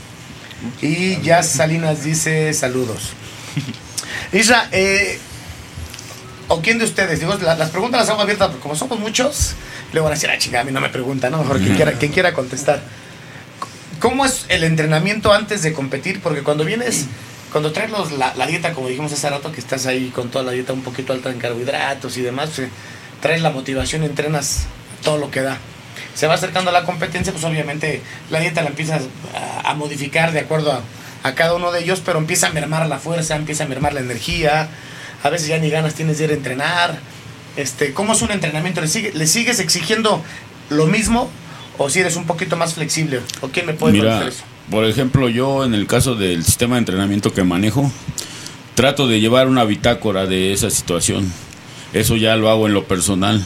Y Jazz Salinas dice saludos. Isra, eh, ¿o quién de ustedes? Digo, la- las preguntas las hago abiertas porque como somos muchos, luego van a decir, ah, chingada, a mí no me preguntan, ¿no? Mejor quien quiera, quien quiera contestar. ¿Cómo es el entrenamiento antes de competir? Porque cuando vienes, cuando traes los- la, la dieta, como dijimos hace rato, que estás ahí con toda la dieta un poquito alta en carbohidratos y demás, pues, traes la motivación, entrenas todo lo que da. Se va acercando a la competencia, pues obviamente la dieta la empiezas a, a modificar de acuerdo a, a cada uno de ellos, pero empieza a mermar la fuerza, empieza a mermar la energía, a veces ya ni ganas tienes de ir a entrenar. Este, ¿Cómo es un entrenamiento? ¿Le, sigue- le sigues exigiendo lo mismo o si eres un poquito más flexible? ¿O quién me puede Mira, eso? por ejemplo, yo en el caso del sistema de entrenamiento que manejo, trato de llevar una bitácora de esa situación. Eso ya lo hago en lo personal.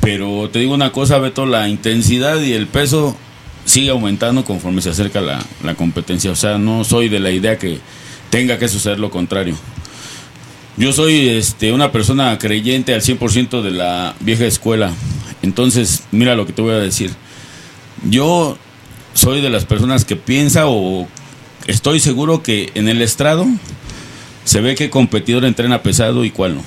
Pero te digo una cosa, Beto, la intensidad y el peso sigue aumentando conforme se acerca la, la competencia. O sea, no soy de la idea que tenga que suceder lo contrario. Yo soy este, una persona creyente al 100% de la vieja escuela. Entonces, mira lo que te voy a decir. Yo soy de las personas que piensa o estoy seguro que en el estrado se ve qué competidor entrena pesado y cuál no.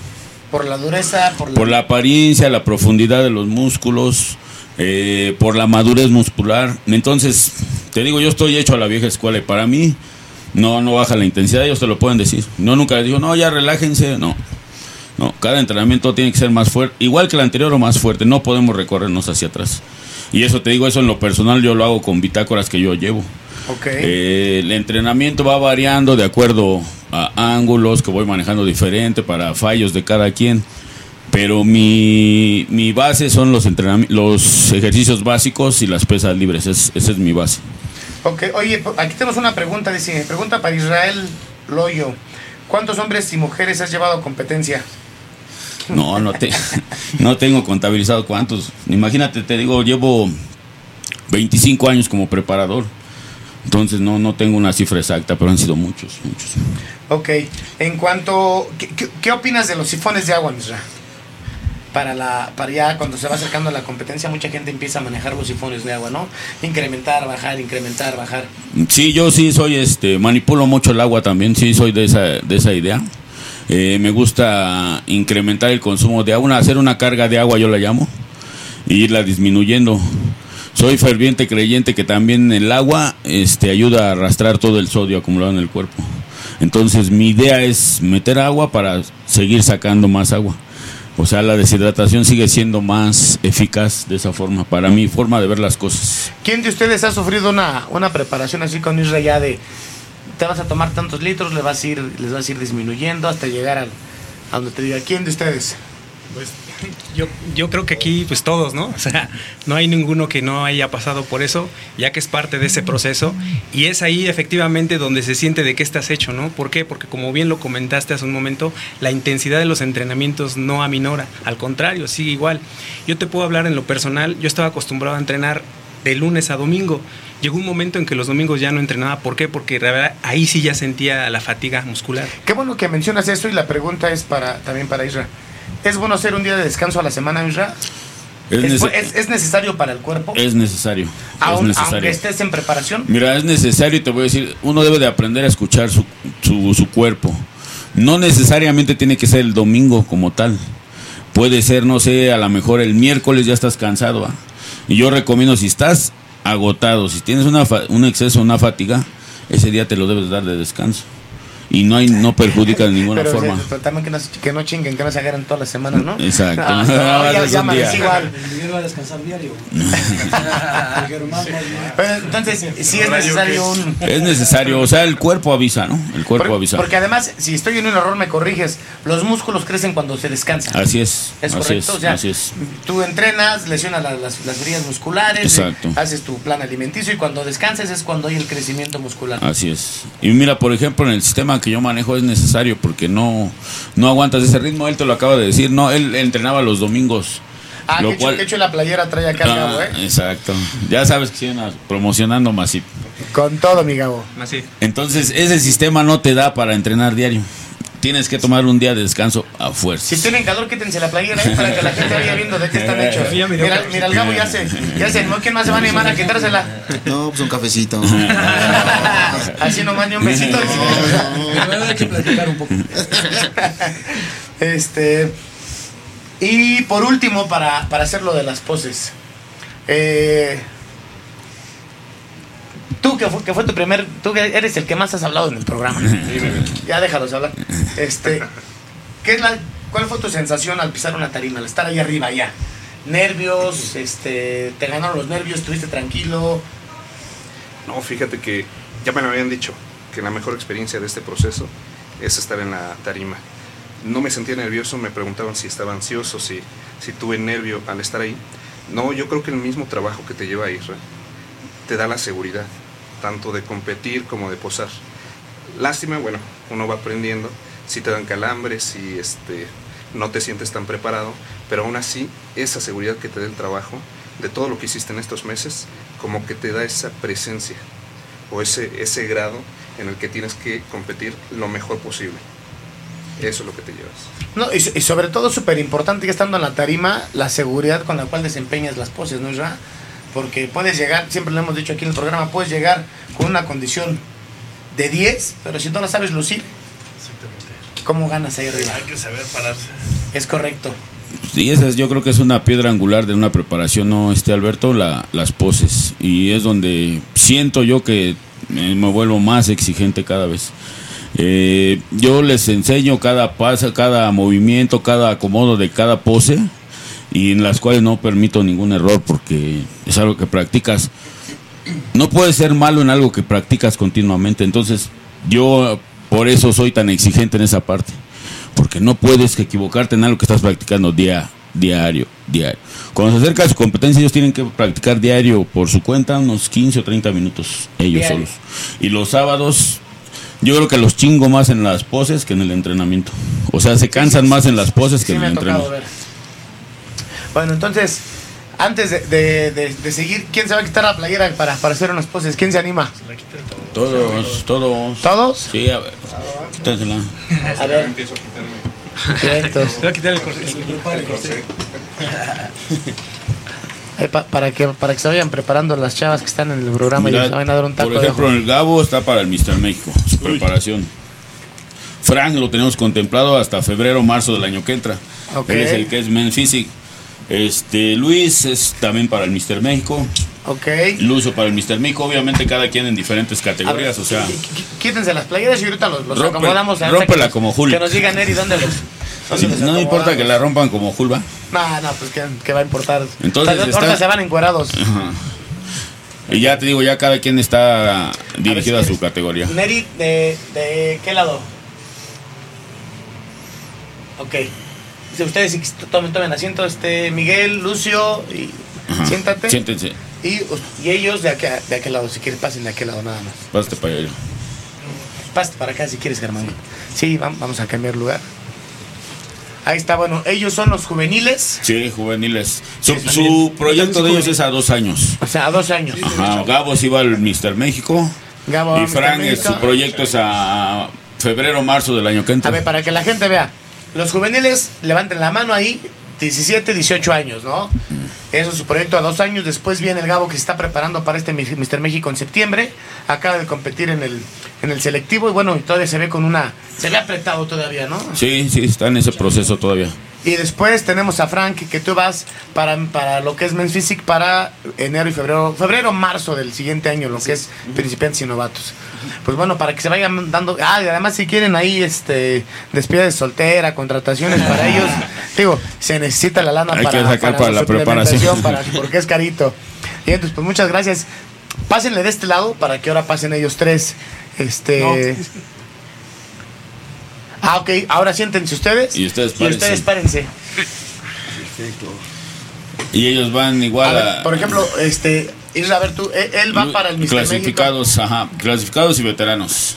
Por la dureza, por la... Por la apariencia, la profundidad de los músculos, eh, por la madurez muscular. Entonces, te digo, yo estoy hecho a la vieja escuela y para mí no, no baja la intensidad, ellos te lo pueden decir. No, nunca les digo, no, ya relájense, no. No, cada entrenamiento tiene que ser más fuerte, igual que el anterior o más fuerte, no podemos recorrernos hacia atrás. Y eso te digo, eso en lo personal yo lo hago con bitácoras que yo llevo. Ok. Eh, el entrenamiento va variando de acuerdo a ángulos que voy manejando diferente para fallos de cada quien. Pero mi, mi base son los, los ejercicios básicos y las pesas libres. Es- esa es mi base. Ok, oye, aquí tenemos una pregunta, dice, pregunta para Israel Loyo. ¿Cuántos hombres y mujeres has llevado a competencia? No, no, te, no tengo contabilizado cuántos. Imagínate, te digo, llevo 25 años como preparador. Entonces no, no tengo una cifra exacta, pero han sido muchos, muchos. Ok, en cuanto... ¿Qué, qué, qué opinas de los sifones de agua, Misra? Para, la, para ya cuando se va acercando la competencia, mucha gente empieza a manejar los sifones de agua, ¿no? Incrementar, bajar, incrementar, bajar. Sí, yo sí soy, este, manipulo mucho el agua también, sí soy de esa, de esa idea. Eh, me gusta incrementar el consumo de agua, hacer una carga de agua yo la llamo, y irla disminuyendo. Soy ferviente creyente que también el agua este, ayuda a arrastrar todo el sodio acumulado en el cuerpo. Entonces mi idea es meter agua para seguir sacando más agua. O sea, la deshidratación sigue siendo más eficaz de esa forma, para mi forma de ver las cosas. ¿Quién de ustedes ha sufrido una, una preparación así con Isra ya de te vas a tomar tantos litros, le vas a ir, les vas a ir disminuyendo hasta llegar al, a donde te diga quién de ustedes? Pues yo, yo creo que aquí, pues todos, ¿no? O sea, no hay ninguno que no haya pasado por eso, ya que es parte de ese proceso. Y es ahí efectivamente donde se siente de qué estás hecho, ¿no? ¿Por qué? Porque como bien lo comentaste hace un momento, la intensidad de los entrenamientos no aminora, al contrario, sigue igual. Yo te puedo hablar en lo personal, yo estaba acostumbrado a entrenar de lunes a domingo. Llegó un momento en que los domingos ya no entrenaba. ¿Por qué? Porque ahí sí ya sentía la fatiga muscular. Qué bueno que mencionas eso y la pregunta es para también para Isra. ¿Es bueno hacer un día de descanso a la semana, Isra? Es, ¿Es, nece- es- es necesario para el cuerpo? es necesario. Aun- es aunque necesario. estés en preparación. Mira, es necesario y te voy a decir, uno debe de aprender a escuchar su, su, su cuerpo. No necesariamente tiene que ser el domingo como tal. Puede ser, no sé, a lo mejor el miércoles ya estás cansado. Y yo recomiendo, si estás agotado, si tienes una fa- un exceso, una fatiga, ese día te lo debes dar de descanso. Y no hay no perjudica de ninguna Pero, forma. pero también que no, que no chinguen, que no se agarren todas las semanas, ¿no? Exacto. Ah, no, ya, es ya día. igual. El Miguel va a descansar diario. Pero entonces, sí es necesario un... Es necesario, o sea, el cuerpo avisa, ¿no? El cuerpo Por- avisa. Porque además, si estoy en un error, me corriges. Los músculos crecen cuando se descansa. Así es, Es así correcto. es, o sea, así es. tú entrenas, lesionas la- las, las fibras musculares, Exacto. eh, haces tu plan alimenticio y cuando descansas es cuando hay el crecimiento muscular. Así es. Y mira, por ejemplo, en el sistema que yo manejo es necesario porque no, no aguantas ese ritmo. Él te lo acaba de decir. No, él entrenaba los domingos. Ah, lo que, hecho, cual- que hecho la playera trae acá el Ah, Gabo, ¿eh? Exacto. Ya sabes que siguen promocionando Masip. Con todo, mi Gabo. Así. Entonces, ese sistema no te da para entrenar diario. Tienes que tomar un día de descanso a fuerza. Si tienen calor, quítense la playera ahí para que la gente vaya viendo de qué están hechos. Me dio Mira, mira, el Gabo ya se, ya se animó. ¿Quién más se va a animar a quitársela? No, pues un cafecito. Así nomás ni un besito. Pero hay que platicar un poco. Este. Y por último, para, para hacer lo de las poses. eh, tú que fue, que fue tu primer. Tú que eres el que más has hablado en el programa. ya déjalos hablar. Este. ¿qué es la, ¿Cuál fue tu sensación al pisar una tarima, al estar ahí arriba ya? Nervios, este, te ganaron los nervios, estuviste tranquilo. No, fíjate que ya me lo habían dicho que la mejor experiencia de este proceso es estar en la tarima. No me sentía nervioso, me preguntaban si estaba ansioso, si, si tuve nervio al estar ahí. No, yo creo que el mismo trabajo que te lleva a Israel te da la seguridad, tanto de competir como de posar. Lástima, bueno, uno va aprendiendo, si te dan calambres, si este, no te sientes tan preparado, pero aún así esa seguridad que te da el trabajo, de todo lo que hiciste en estos meses, como que te da esa presencia o ese, ese grado en el que tienes que competir lo mejor posible. Eso es lo que te llevas. No, y, so- y sobre todo súper importante que estando en la tarima, la seguridad con la cual desempeñas las poses, ¿no verdad? Porque puedes llegar, siempre lo hemos dicho aquí en el programa, puedes llegar con una condición de 10, pero si no la sabes lucir, ¿cómo ganas ahí arriba? Hay que saber pararse. Es correcto. Y esa es- yo creo que es una piedra angular de una preparación, ¿no, este Alberto? La, las poses. Y es donde siento yo que me, me vuelvo más exigente cada vez. Eh, yo les enseño cada paso, cada movimiento, cada acomodo de cada pose y en las cuales no permito ningún error porque es algo que practicas. No puedes ser malo en algo que practicas continuamente. Entonces, yo por eso soy tan exigente en esa parte. Porque no puedes equivocarte en algo que estás practicando día, diario, diario. Cuando se acerca a su competencia, ellos tienen que practicar diario por su cuenta unos 15 o 30 minutos, ellos Diario. solos. Y los sábados, yo creo que los chingo más en las poses que en el entrenamiento. O sea, se cansan más en las poses que Sí en el entrenamiento. ver. Bueno, entonces, Antes de, de- de- de seguir, ¿quién se va a quitar la playera para, para hacer unas poses? ¿Quién se anima? Todos, todos. ¿Todos? Sí, a ver. Quítasela. A ver. Vientos. Te voy a quitar el corte. Eh, pa- para, que, para que se vayan preparando las chavas que están en el programa y Mira, les van a dar un taco por ejemplo, el Gabo está para el Mister México, su preparación. Frank lo tenemos contemplado hasta febrero, marzo del año que entra. Ok. Él es el que es Men Physic. Este, Luis es también para el Mister México. Ok. Lucio para el Mister México. Obviamente cada quien en diferentes categorías. O sea, Quítense las playeras y ahorita los, los Rompe- acomodamos. rómpela que como Hulk. Que nos digan, Eri, ¿dónde los...? sí, no importa que la rompan como Julva. No, no, pues ¿qué, qué va a importar? Entonces Ahorita está- se van encuerados. Ajá. Y ya te digo, ya cada quien está dirigido a su categoría. Neri, ¿de, ¿de qué lado? Ok. Si ustedes tomen, tomen asiento, este Miguel, Lucio, y Ajá. siéntate. Siéntense. Y, y ellos de, acá, de aquel lado, si quieres, pasen de aquel lado nada más. Pásate para allá. Pásate para acá si quieres, Germán. Sí, vam- vamos a cambiar lugar. Ahí está, bueno, ellos son los juveniles. Sí, juveniles. Su, su proyecto de ellos es a dos años. O sea, a dos años. Ajá, Gabo sí va al Mister México. Gabo y. Frank, México. su proyecto es a febrero, marzo del año que entra. A ver, para que la gente vea. Los juveniles levanten la mano ahí, 17, 18 años, ¿no? Eso es su proyecto a dos años. Después viene el Gabo que se está preparando para este Mr. México en septiembre. Acaba de competir en el, en el selectivo y bueno, todavía se ve con una... Se ve apretado todavía, ¿no? Sí, sí, está en ese proceso todavía. Y después tenemos a Frank, que tú vas para, para lo que es Men's Physique para enero y febrero, febrero, marzo del siguiente año, lo que es principiantes y novatos. Pues bueno, para que se vayan dando. Ah, y además, si quieren ahí este despedida de soltera, contrataciones para ellos, digo, se necesita la lana Hay para, que sacar para la preparación. para- porque es carito. Y entonces, pues muchas gracias. Pásenle de este lado para que ahora pasen ellos tres. Este. Ah, ok, ahora siéntense ustedes. Y ustedes Y párense. ustedes párense. Y ellos van A igual ver, a, por ejemplo, este, Isra, a ver tú, él, va para el. México. clasificados, ajá, clasificados y veteranos.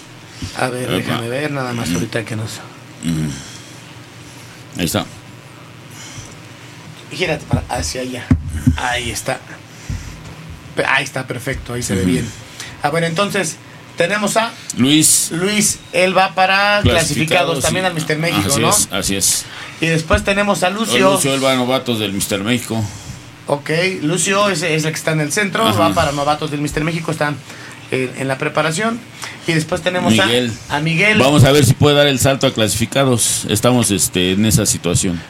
A ver, déjame ver nada más ahorita que nos. Ujú. Ahí está. Gírate para hacia allá. Ahí está. Ahí está, perfecto, ahí se ve bien. A ver, entonces, tenemos a Luis. Luis, él va para clasificados, también al Mr. México, así ¿no? Es, así es. Y después tenemos a Lucio. Lucio, él va a novatos del Mister México. Ok, Lucio es, es el que está en el centro, Ajá. va para novatos del Mr. México, están eh, en la preparación. Y después tenemos a- Miguel. A, Miguel. Vamos a ver si puede dar el salto a clasificados. Estamos este, en esa situación.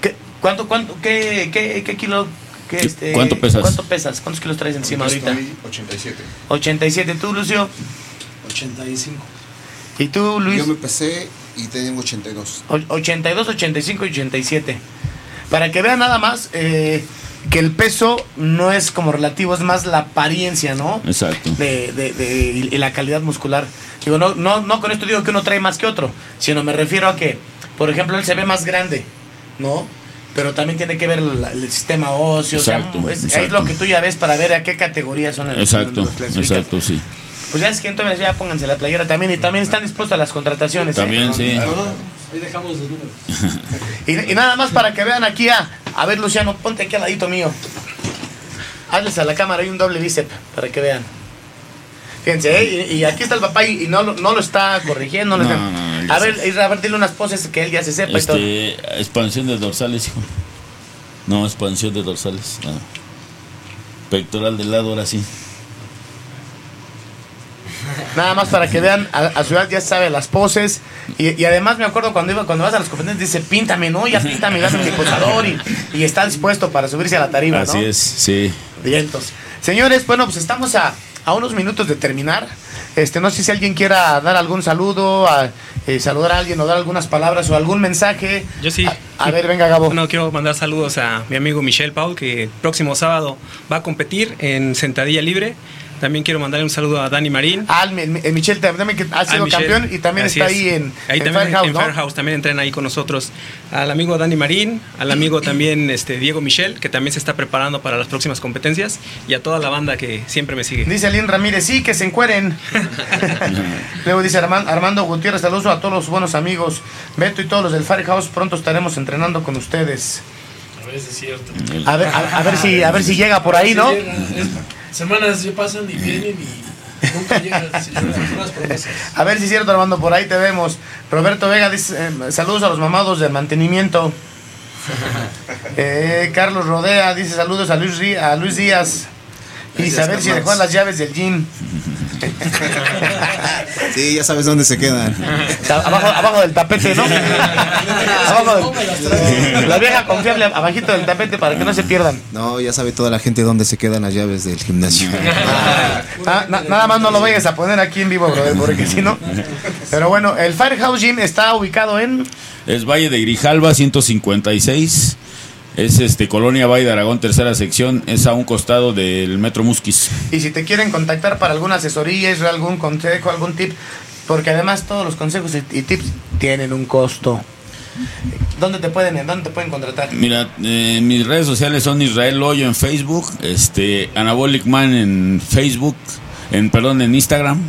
¿Qué- ¿Cuánto, cuánto, qué, qué, qué kilo? Qué, ¿Qué- este, cuánto pesas? ¿Cuánto pesas? ¿Cuántos kilos traes encima ahorita? 87. 87. ¿Tú, Lucio? 85. ¿Y tú, Luis? Yo me pesé y tengo 82. O- 82, 85 y 87. Para que vean nada más eh, que el peso no es como relativo, es más la apariencia, ¿no? Exacto. De, de- de- y la calidad muscular. Digo, no, no, no con esto digo que uno trae más que otro, sino me refiero a que, por ejemplo, él se ve más grande, ¿no? Pero también tiene que ver el, el sistema óseo. o sea, Exacto, es, lo que tú ya ves para ver a qué categoría son las Exacto, los exacto, sí. Pues ya es que entonces ya pónganse la playera también y también están dispuestos a las contrataciones. ¿eh? También, sí. Ahí dejamos los números. Y, y nada más para que vean aquí a. A ver, Luciano, ponte aquí al ladito mío. Hazles a la cámara hay un doble bíceps para que vean. Fíjense, ¿eh? y, y aquí está el papá y, y no, lo- no lo está corrigiendo. no lo No, está- no, no, a ver, a ver, dile unas poses que él ya se sepa y todo. Este, expansión de dorsales, hijo. No, expansión de dorsales. no. Pectoral del lado, ahora sí. Nada más para que vean, a, a su edad ya sabe las poses. Y, y además me acuerdo cuando iba cuando vas a las competencias, dice, píntame, ¿no? Ya píntame, dame mi posador y, y está dispuesto para subirse a la tarima, ¿no? Así es, sí. Vientos. Señores, bueno, pues estamos a, a unos minutos de terminar. Este, no sé si alguien quiera dar algún saludo, a, eh, saludar a alguien o dar algunas palabras o algún mensaje. Yo sí. A ver, venga, Gabo. Bueno, quiero mandar saludos a mi amigo Michel Paul, que el próximo sábado va a competir en sentadilla libre. También quiero mandarle un saludo a Dani Marín. Ah, el, el- el Michel también que ha sido Ah, Michelle. campeón y también está es. ahí en, ahí en también Firehouse, en ¿no? Firehouse también entrena ahí con nosotros al amigo Dani Marín al amigo también este Diego Michel que también se está preparando para las próximas competencias y a toda la banda que siempre me sigue Dice Alín Ramírez, sí, que se encueren. Luego dice Arman- Armando Gutiérrez, saludos a todos los buenos amigos. Beto y todos los del Firehouse, pronto estaremos entrenando con ustedes. A ver si es cierto. A ver, a, a ver si, a ver si llega por ahí, ¿no? Sí llega, es- Semanas ya pasan y vienen y nunca llegan. promesas. A ver si es cierto, Armando, por ahí te vemos. Roberto Vega dice, eh, saludos a los mamados del mantenimiento. Eh, Carlos Rodea dice saludos a Luis, a Luis Díaz. Y saber si dejó las llaves del gym. Sí, ya sabes dónde se quedan. Abajo, abajo del tapete, ¿no? abajo del, la vieja confiable abajito del tapete para que no se pierdan. No, ya sabe toda la gente dónde se quedan las llaves del gimnasio. Ah, na- nada más no lo vayas a poner aquí en vivo, brother, porque si no. Pero bueno, el Firehouse Gym está ubicado en. Es Valle de Grijalva, 156. Es este Colonia Valle de Aragón, tercera sección. Es a un costado del Metro Musquis. Y si te quieren contactar para alguna asesoría, es algún consejo, algún tip, porque además todos los consejos y, y tips tienen un costo. ¿Dónde te pueden, dónde te pueden contratar? Mira, eh, mis redes sociales son Israel Loyo en Facebook, este Anabolic Man en Facebook, en perdón, en Instagram.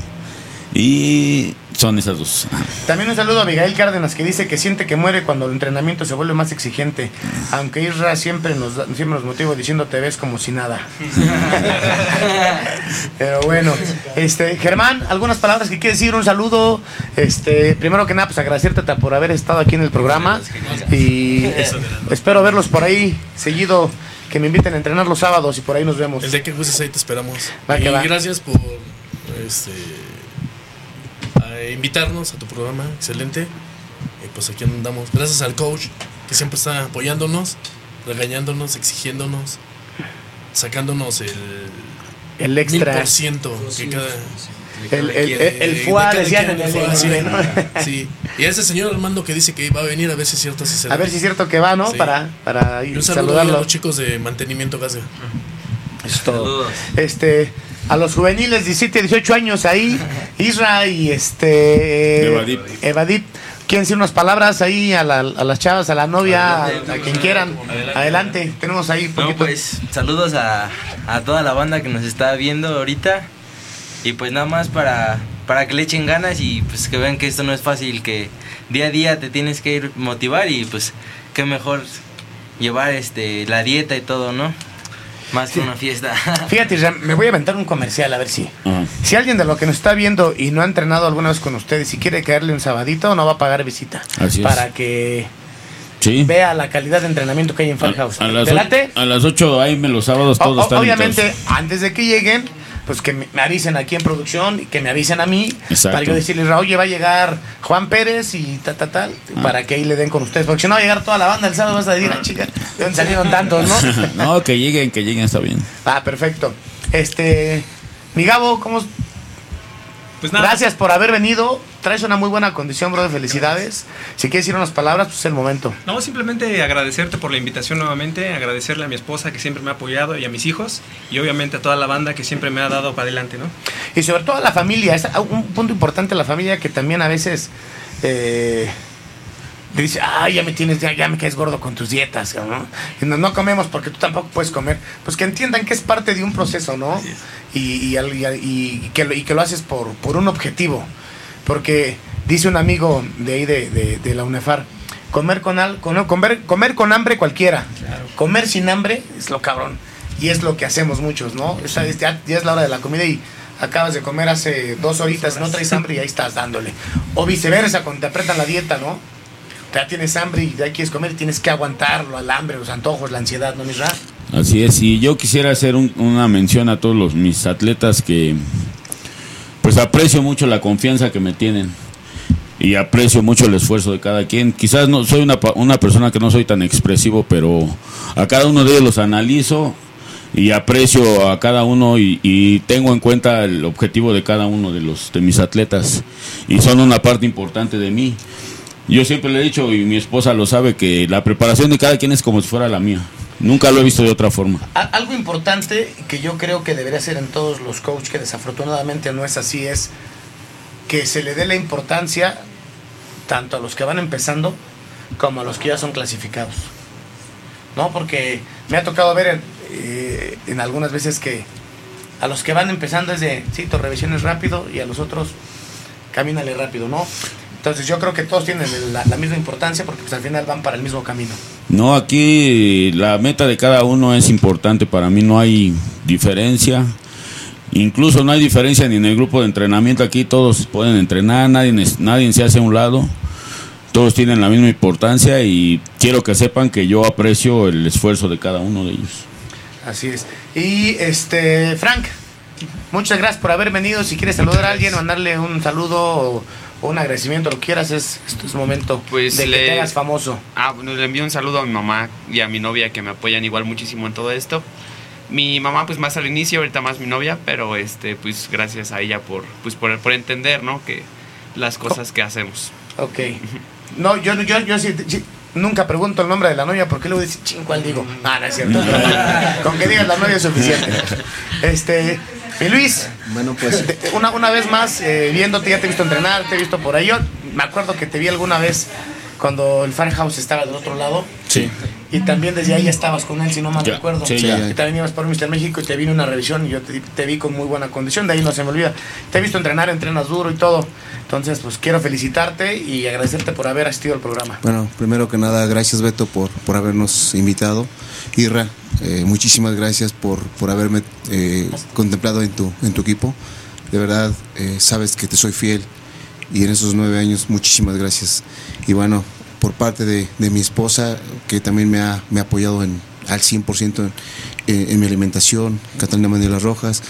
Y son esas dos. También un saludo a Abigail Cárdenas que dice que siente que muere cuando el entrenamiento se vuelve más exigente. Aunque Isra siempre nos, da- siempre nos motiva diciendo te ves como si nada. Pero bueno, este Germán, algunas palabras que quieres decir, un saludo. Este, primero que nada, pues agradecerte por haber estado aquí en el programa. Y es- espero verlos por ahí seguido, que me inviten a entrenar los sábados y por ahí nos vemos. El día que gustes ahí te esperamos. Va y que va. gracias por este, a invitarnos a tu programa. Excelente. Y pues aquí andamos. Gracias al coach que siempre está apoyándonos, regañándonos, exigiéndonos, sacándonos el, El extra. mil por ciento que cada. El, el, el, el FUA, decían quien, en el sí. inclusive, ¿no? Sí. Y ese señor Armando que dice que va a venir a ver si es cierto. Si se A ver si es cierto que va, ¿no? Sí. Para, para Y ir un saludo a los chicos de mantenimiento gas. Es todo. Este, a los juveniles 17, 18 años ahí, Isra y este Evadip. Evadip. ¿Quieren decir unas palabras ahí a, la- a las chavas, a la novia, a, a quien quieran? Adelante, tenemos ahí un No, poquito. pues saludos a, a toda la banda que nos está viendo ahorita. Y pues nada más para, para que le echen ganas y pues que vean que esto no es fácil, que día a día te tienes que ir motivar y pues qué mejor llevar este la dieta y todo, ¿no? Más que una fiesta. Fíjate, me voy a aventar un comercial a ver si. Ajá. Si alguien de lo que nos está viendo y no ha entrenado alguna vez con ustedes y quiere caerle un sabadito, no va a pagar visita. Así es. Para que Sí. vea la calidad de entrenamiento que hay en Firehouse. A, a las, ¿Te late? o- a las 8 ahí me los sábados todos o- están obviamente, antes de que lleguen, pues que me, avisen aquí en producción y que me avisen a mí Exacto. para yo decirles, oye, va a llegar Juan Pérez y tal, tal, tal, Ah. para que ahí le den con ustedes. Porque si no va a llegar toda la banda el sábado, vas a decir, ah, chica, ¿de dónde salieron tantos, no? no, que lleguen, que lleguen, está bien. ah, perfecto. Este, mi Gabo, ¿cómo? Pues nada. Gracias por haber venido. Traes una muy buena condición, bro, de felicidades. Si quieres decir unas palabras, pues es el momento. No, simplemente agradecerte por la invitación nuevamente, agradecerle a mi esposa que siempre me ha apoyado y a mis hijos y obviamente a toda la banda que siempre me ha dado para adelante, ¿no? Y sobre todo a la familia, es un punto importante la familia que también a veces eh, dice, ay, ya me tienes, ya, ya me caes gordo con tus dietas, ¿no? Y no, no comemos porque tú tampoco puedes comer. Pues que entiendan que es parte de un proceso, ¿no? Y, y, y que, lo, y que lo haces por, por un objetivo. Porque dice un amigo de ahí de, de- de la UNEFAR, comer con, al, con- comer, comer con hambre cualquiera, comer sin hambre es lo cabrón. Y es lo que hacemos muchos, ¿no? O sea, ya es la hora de la comida y acabas de comer hace dos horitas, no traes hambre y ahí estás dándole. O viceversa, cuando te apretan la dieta, ¿no? Ya tienes hambre y ya quieres comer y tienes que aguantarlo, al hambre, los antojos, la ansiedad, ¿no, Misra? Así es, y yo quisiera hacer un- una mención a todos los mis atletas que pues aprecio mucho la confianza que me tienen y aprecio mucho el esfuerzo de cada quien. Quizás no soy una, una persona que no soy tan expresivo, pero a cada uno de ellos los analizo y aprecio a cada uno y, y tengo en cuenta el objetivo de cada uno de los de mis atletas y son una parte importante de mí. Yo siempre le he dicho y mi esposa lo sabe que la preparación de cada quien es como si fuera la mía. Nunca lo he visto de otra forma. Algo importante que yo creo que debería ser en todos los coaches, que desafortunadamente no es así, es que se le dé la importancia tanto a los que van empezando como a los que ya son clasificados. ¿No? Porque me ha tocado ver en, eh, algunas veces que a los que van empezando es de, sí, tu revisión es rápido y a los otros camínale rápido, ¿no? Entonces yo creo que todos tienen la, la misma importancia porque pues, al final van para el mismo camino. No, aquí la meta de cada uno es importante. Para mí no hay diferencia. Incluso no hay diferencia ni en el grupo de entrenamiento. Aquí todos pueden entrenar, nadie, nadie se hace a un lado. Todos tienen la misma importancia y quiero que sepan que yo aprecio el esfuerzo de cada uno de ellos. Así es. Y este, Frank, muchas gracias por haber venido. Si quieres saludar a alguien, mandarle un saludo un agradecimiento, lo quieras, es, es momento Pues de que te hagas famoso. Ah, bueno, le envío un saludo a mi mamá y a mi novia que me apoyan igual muchísimo en todo esto. Mi mamá pues más al inicio, ahorita más mi novia, pero este pues gracias a ella por pues por, por entender, ¿no? Que las cosas que hacemos. Ok. No, yo, yo, yo sí, sí, nunca pregunto el nombre de la novia porque luego dice, ching, ¿cuál digo? Ah, no es cierto. Con que digas la novia es suficiente. Este, mi Luis, Bueno, pues una, una vez más, eh, viéndote, ya te he visto entrenar, te he visto por ahí. Yo me acuerdo que te vi alguna vez cuando el Farmhouse estaba del otro lado. Sí. Y también desde ahí ya estabas con él, si no mal Ya, recuerdo. sí, ya. Y también ibas por Mr. México y te vine una revisión y yo te, te vi con muy buena condición, de ahí no se me olvida. Te he visto entrenar, entrenas duro y todo. Entonces, pues quiero felicitarte y agradecerte por haber asistido al programa. Bueno, primero que nada, gracias Beto por, por habernos invitado. Irra, eh, muchísimas gracias por, por haberme eh, contemplado en tu, en tu equipo. De verdad, eh, sabes que te soy fiel y en esos nueve años, muchísimas gracias. Y bueno, por parte de, de mi esposa, que también me ha, me ha apoyado en, al 100% en, en, mi alimentación, Catalina Manuela Rojas,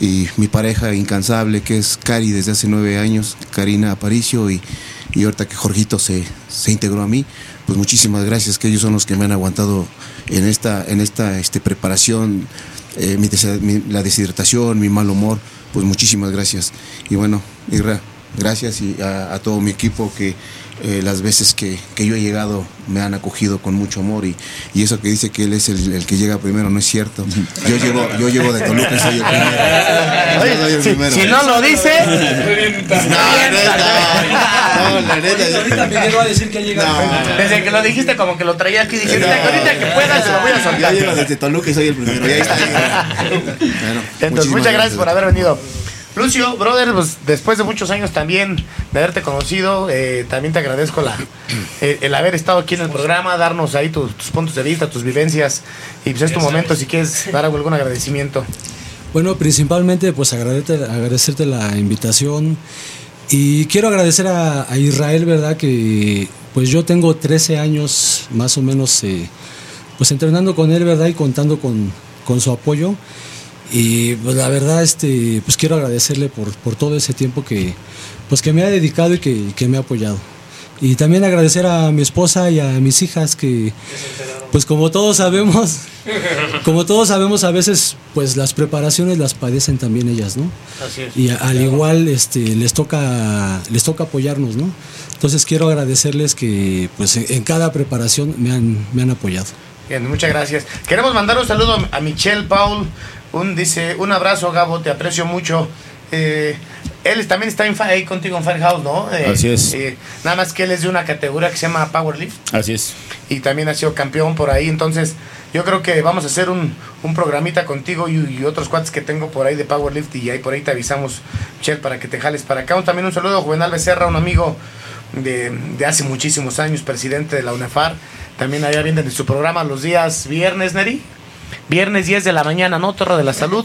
y mi pareja incansable, que es Cari desde hace nueve años, Karina Aparicio, y, y ahorita que Jorgito se, se integró a mí, pues muchísimas gracias, que ellos son los que me han aguantado en esta, en esta este, preparación, eh, mi mi- la deshidratación, mi mal humor, pues muchísimas gracias. Y bueno, Irra, gracias y a, a todo mi equipo que eh, las veces que, que yo he llegado me han acogido con mucho amor y, y eso que dice que él es el, el que llega primero no es cierto. Yo llego, yo llego de Toluca y soy el primero. Oye, Yo soy el si, primero. si no lo dice, No, la neta. Ahorita Miguel va a decir que ha llegado. desde que lo dijiste, como que lo traía aquí, dije, ahorita, ahorita que pueda se lo voy a Yo soltar. llego desde Toluca y soy el primero. Y ahí está. Bueno, Entonces, muchas gracias por haber venido. Lucio, brother, pues después de muchos años también de haberte conocido, eh, también te agradezco la, eh, el haber estado aquí en el programa, darnos ahí tus, tus puntos de vista, tus vivencias. Y pues es tu momento si quieres dar algún agradecimiento. Bueno, principalmente pues agradecerte, agradecerte la invitación y quiero agradecer a, a Israel, ¿verdad? Que pues yo tengo 13 años más o menos eh, pues entrenando con él, ¿verdad? Y contando con, con su apoyo. Y pues la verdad, este, pues quiero agradecerle por, por todo ese tiempo que, pues que me ha dedicado y que, que me ha apoyado. Y también agradecer a mi esposa y a mis hijas que, pues como todos sabemos, como todos sabemos, a veces pues las preparaciones las padecen también ellas, ¿no? Así es. Y a- al igual este, les, toca, les toca apoyarnos, ¿no? Entonces quiero agradecerles que pues en, en cada preparación me han, me han apoyado. Bien, muchas gracias. Queremos mandar un saludo a Michelle Paul. Un, dice, un abrazo, Gabo, te aprecio mucho. Eh, él también está en, ahí contigo en Firehouse, ¿no? Eh, Así es. eh, nada más que él es de una categoría que se llama Powerlift. Así es. y también ha sido campeón por ahí. Entonces, yo creo que vamos a hacer un, un programita contigo y, y otros cuates que tengo por ahí de Powerlift y ahí por ahí te avisamos, Michelle, para que te jales para acá. Un- También un saludo a Juvenal Becerra, un amigo de, de hace muchísimos años, presidente de la UNEFAR. También allá vienen de su programa los días viernes, Neri. Viernes 10 de la mañana, ¿no? Torre de la Salud.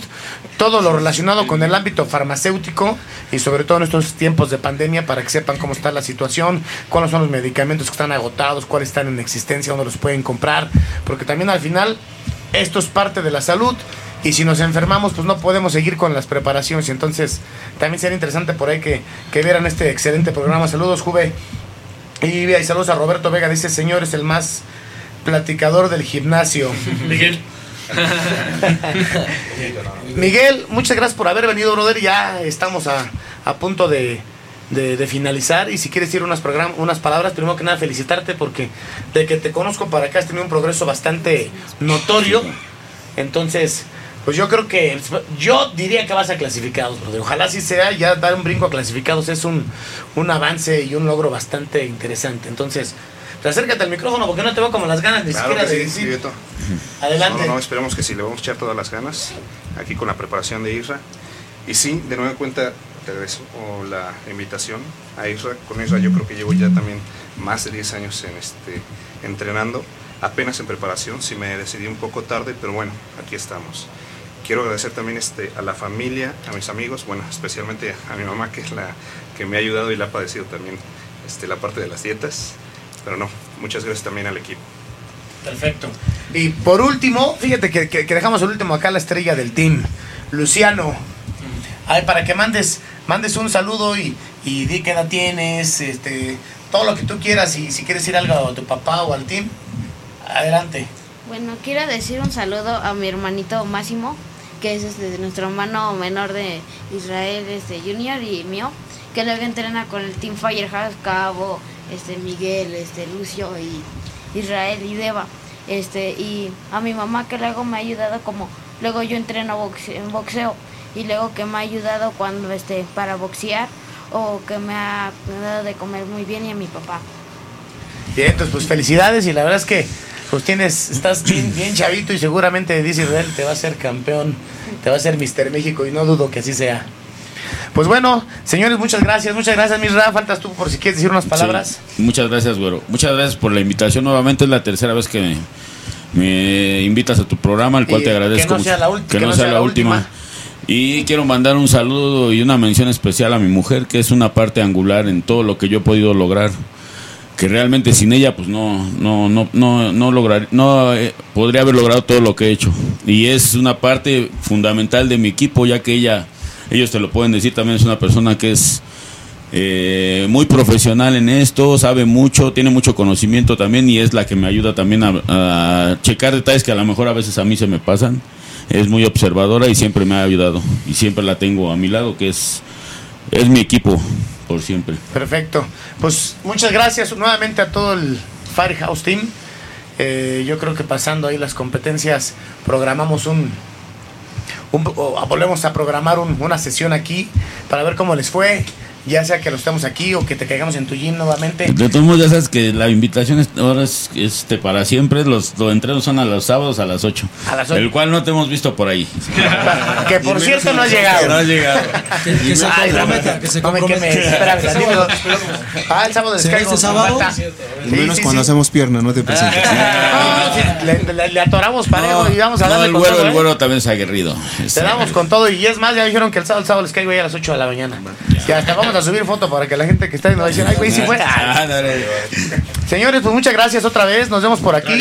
Todo lo relacionado con el ámbito farmacéutico y sobre todo en estos tiempos de pandemia para que sepan cómo está la situación, cuáles son los medicamentos que están agotados, cuáles están en existencia, dónde los pueden comprar. Porque también al final esto es parte de la salud y si nos enfermamos pues no podemos seguir con las preparaciones. Entonces también sería interesante por ahí que, que vieran este excelente programa. Saludos, Juve. Y, y saludos a Roberto Vega. Dice, señor, es el más platicador del gimnasio. Miguel. Miguel, muchas gracias por haber venido, brother. Ya estamos a, punto de, finalizar. Y si quieres decir unas, palabras, primero que nada felicitarte porque de que te conozco para acá has tenido un progreso bastante notorio. Entonces, pues yo creo que yo diría que vas a clasificados, brother. Ojalá así sea, ya dar un brinco a clasificados es un, un avance y un logro bastante interesante. Entonces, pues acércate al micrófono porque no te veo como las ganas ni Claro siquiera de sí, decir. Adelante. No, no, no, esperemos que sí, le vamos a echar todas las ganas aquí con la preparación de Isra. Y sí, de nueva cuenta, te agradezco la invitación a Isra. Con Isra yo creo que llevo ya también más de 10 años en este, entrenando, apenas en preparación, si me decidí un poco tarde, pero bueno, aquí estamos. Quiero agradecer también este, a la familia, a mis amigos, bueno, especialmente a mi mamá que es la que me ha ayudado y la ha padecido también este, la parte de las dietas, pero no, muchas gracias también al equipo. Perfecto. Y por último, fíjate que, que- que dejamos el último acá la estrella del team, Luciano. Ay, para que mandes, mandes un saludo y, y di qué edad tienes, este, todo lo que tú quieras y si quieres decir algo a tu papá o al team, adelante. Bueno, quiero decir un saludo a mi hermanito Máximo, que es este, nuestro hermano menor de Israel este, Junior y mío, que luego entrena con el Team Firehouse, Cabo, este, Miguel, este, Lucio y Israel y Deva. Este, y a mi mamá que luego me ha ayudado como, luego yo entreno en boxeo y luego que me ha ayudado cuando este, para boxear o que me ha, me ha dado de comer muy bien y a mi papá. Bien, entonces pues felicidades y la verdad es que pues tienes, estás bien, bien chavito y seguramente dice Israel te va a ser campeón, te va a ser Mister México y no dudo que así sea. Pues bueno, señores, muchas gracias, muchas gracias, Misra. Faltas tú por si quieres decir unas palabras. Sí, muchas gracias, güero. Muchas gracias por la invitación nuevamente. Es la tercera vez que me, me invitas a tu programa, al cual Y te agradezco. que no sea la que no sea la última. Y quiero mandar un saludo y una mención especial a mi mujer, que es una parte angular en todo lo que yo he podido lograr. Que realmente sin ella, pues no, no, no, no, no lograr, no eh, podría haber logrado todo lo que he hecho. Y es una parte fundamental de mi equipo, ya que ella, ellos te lo pueden decir, también es una persona que es eh, muy profesional en esto, sabe mucho, tiene mucho conocimiento también y es la que me ayuda también a, checar detalles que a lo mejor a veces a mí se me pasan. Es muy observadora y siempre me ha ayudado y siempre la tengo a mi lado, que es, es mi equipo por siempre. Perfecto. Pues muchas gracias nuevamente a todo el Firehouse Team. Eh, yo creo que pasando ahí las competencias, programamos un, un- o volvemos a programar un- una sesión aquí para ver cómo les fue, ya sea que lo estemos aquí o que te caigamos en tu gym nuevamente. De todos modos, ya sabes que la invitación es- ahora es este, para siempre. Los, los entrenos son a los sábados a las 8. A las ocho. El cual no te hemos visto por ahí. Que por cierto no has llegado. No has llegado. Que, que se Ay, no, comprometa, que se comprometa. Ah, el sábado ¿Será descargo. este sábado? menos cuando hacemos pierna, no te presentes. Le, le- le atoramos parejo y vamos a No, darle el güero, el ¿eh? güero también es aguerrido. Te damos con todo y es más, ya dijeron que el sábado, el sábado les caigo ahí a las 8 de la mañana. Y hasta vamos a subir foto para que la gente que está viendo diga, ay, güey, sí fue. Ah. Señores, pues muchas gracias otra vez. Nos vemos por aquí.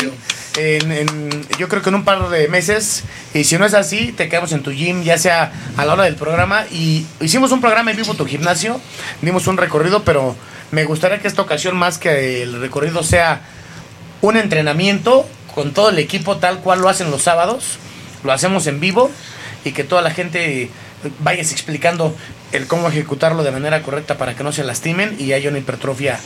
En, en- yo creo que en un par de meses. Y si no es así, te quedamos en tu gym, ya sea a la hora del programa. Y hicimos un programa en vivo, tu gimnasio. Dimos un recorrido, pero me gustaría que esta ocasión, más que el recorrido, sea un entrenamiento con todo el equipo, tal cual lo hacen los sábados. Lo hacemos en vivo y que toda la gente vayas explicando el cómo ejecutarlo de manera correcta para que no se lastimen y haya una hipertrofia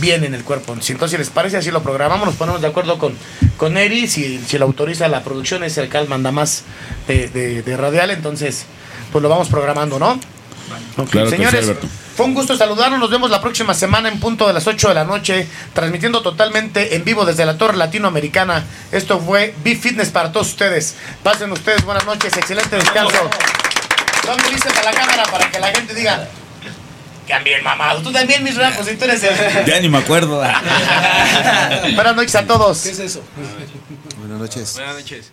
bien en el cuerpo. Si entonces les parece, así lo programamos, nos ponemos de acuerdo con, con Eri, si, si lo autoriza la producción, es el que manda más de, de- de Radial, entonces pues lo vamos programando, ¿no? Ok, Claro que sí, Señores, fue un gusto saludarnos, nos vemos la próxima semana en punto de las 8 de la noche, transmitiendo totalmente en vivo desde la Torre Latinoamericana. Esto fue Be Fitness para todos ustedes. Pasen ustedes buenas noches, excelente descanso. Son felices a la cámara para que la gente diga, también mamado, tú también mis rapos, y tú eres el... Ya ni me acuerdo. Buenas noches a todos. ¿Qué es eso? Buenas noches. Buenas noches.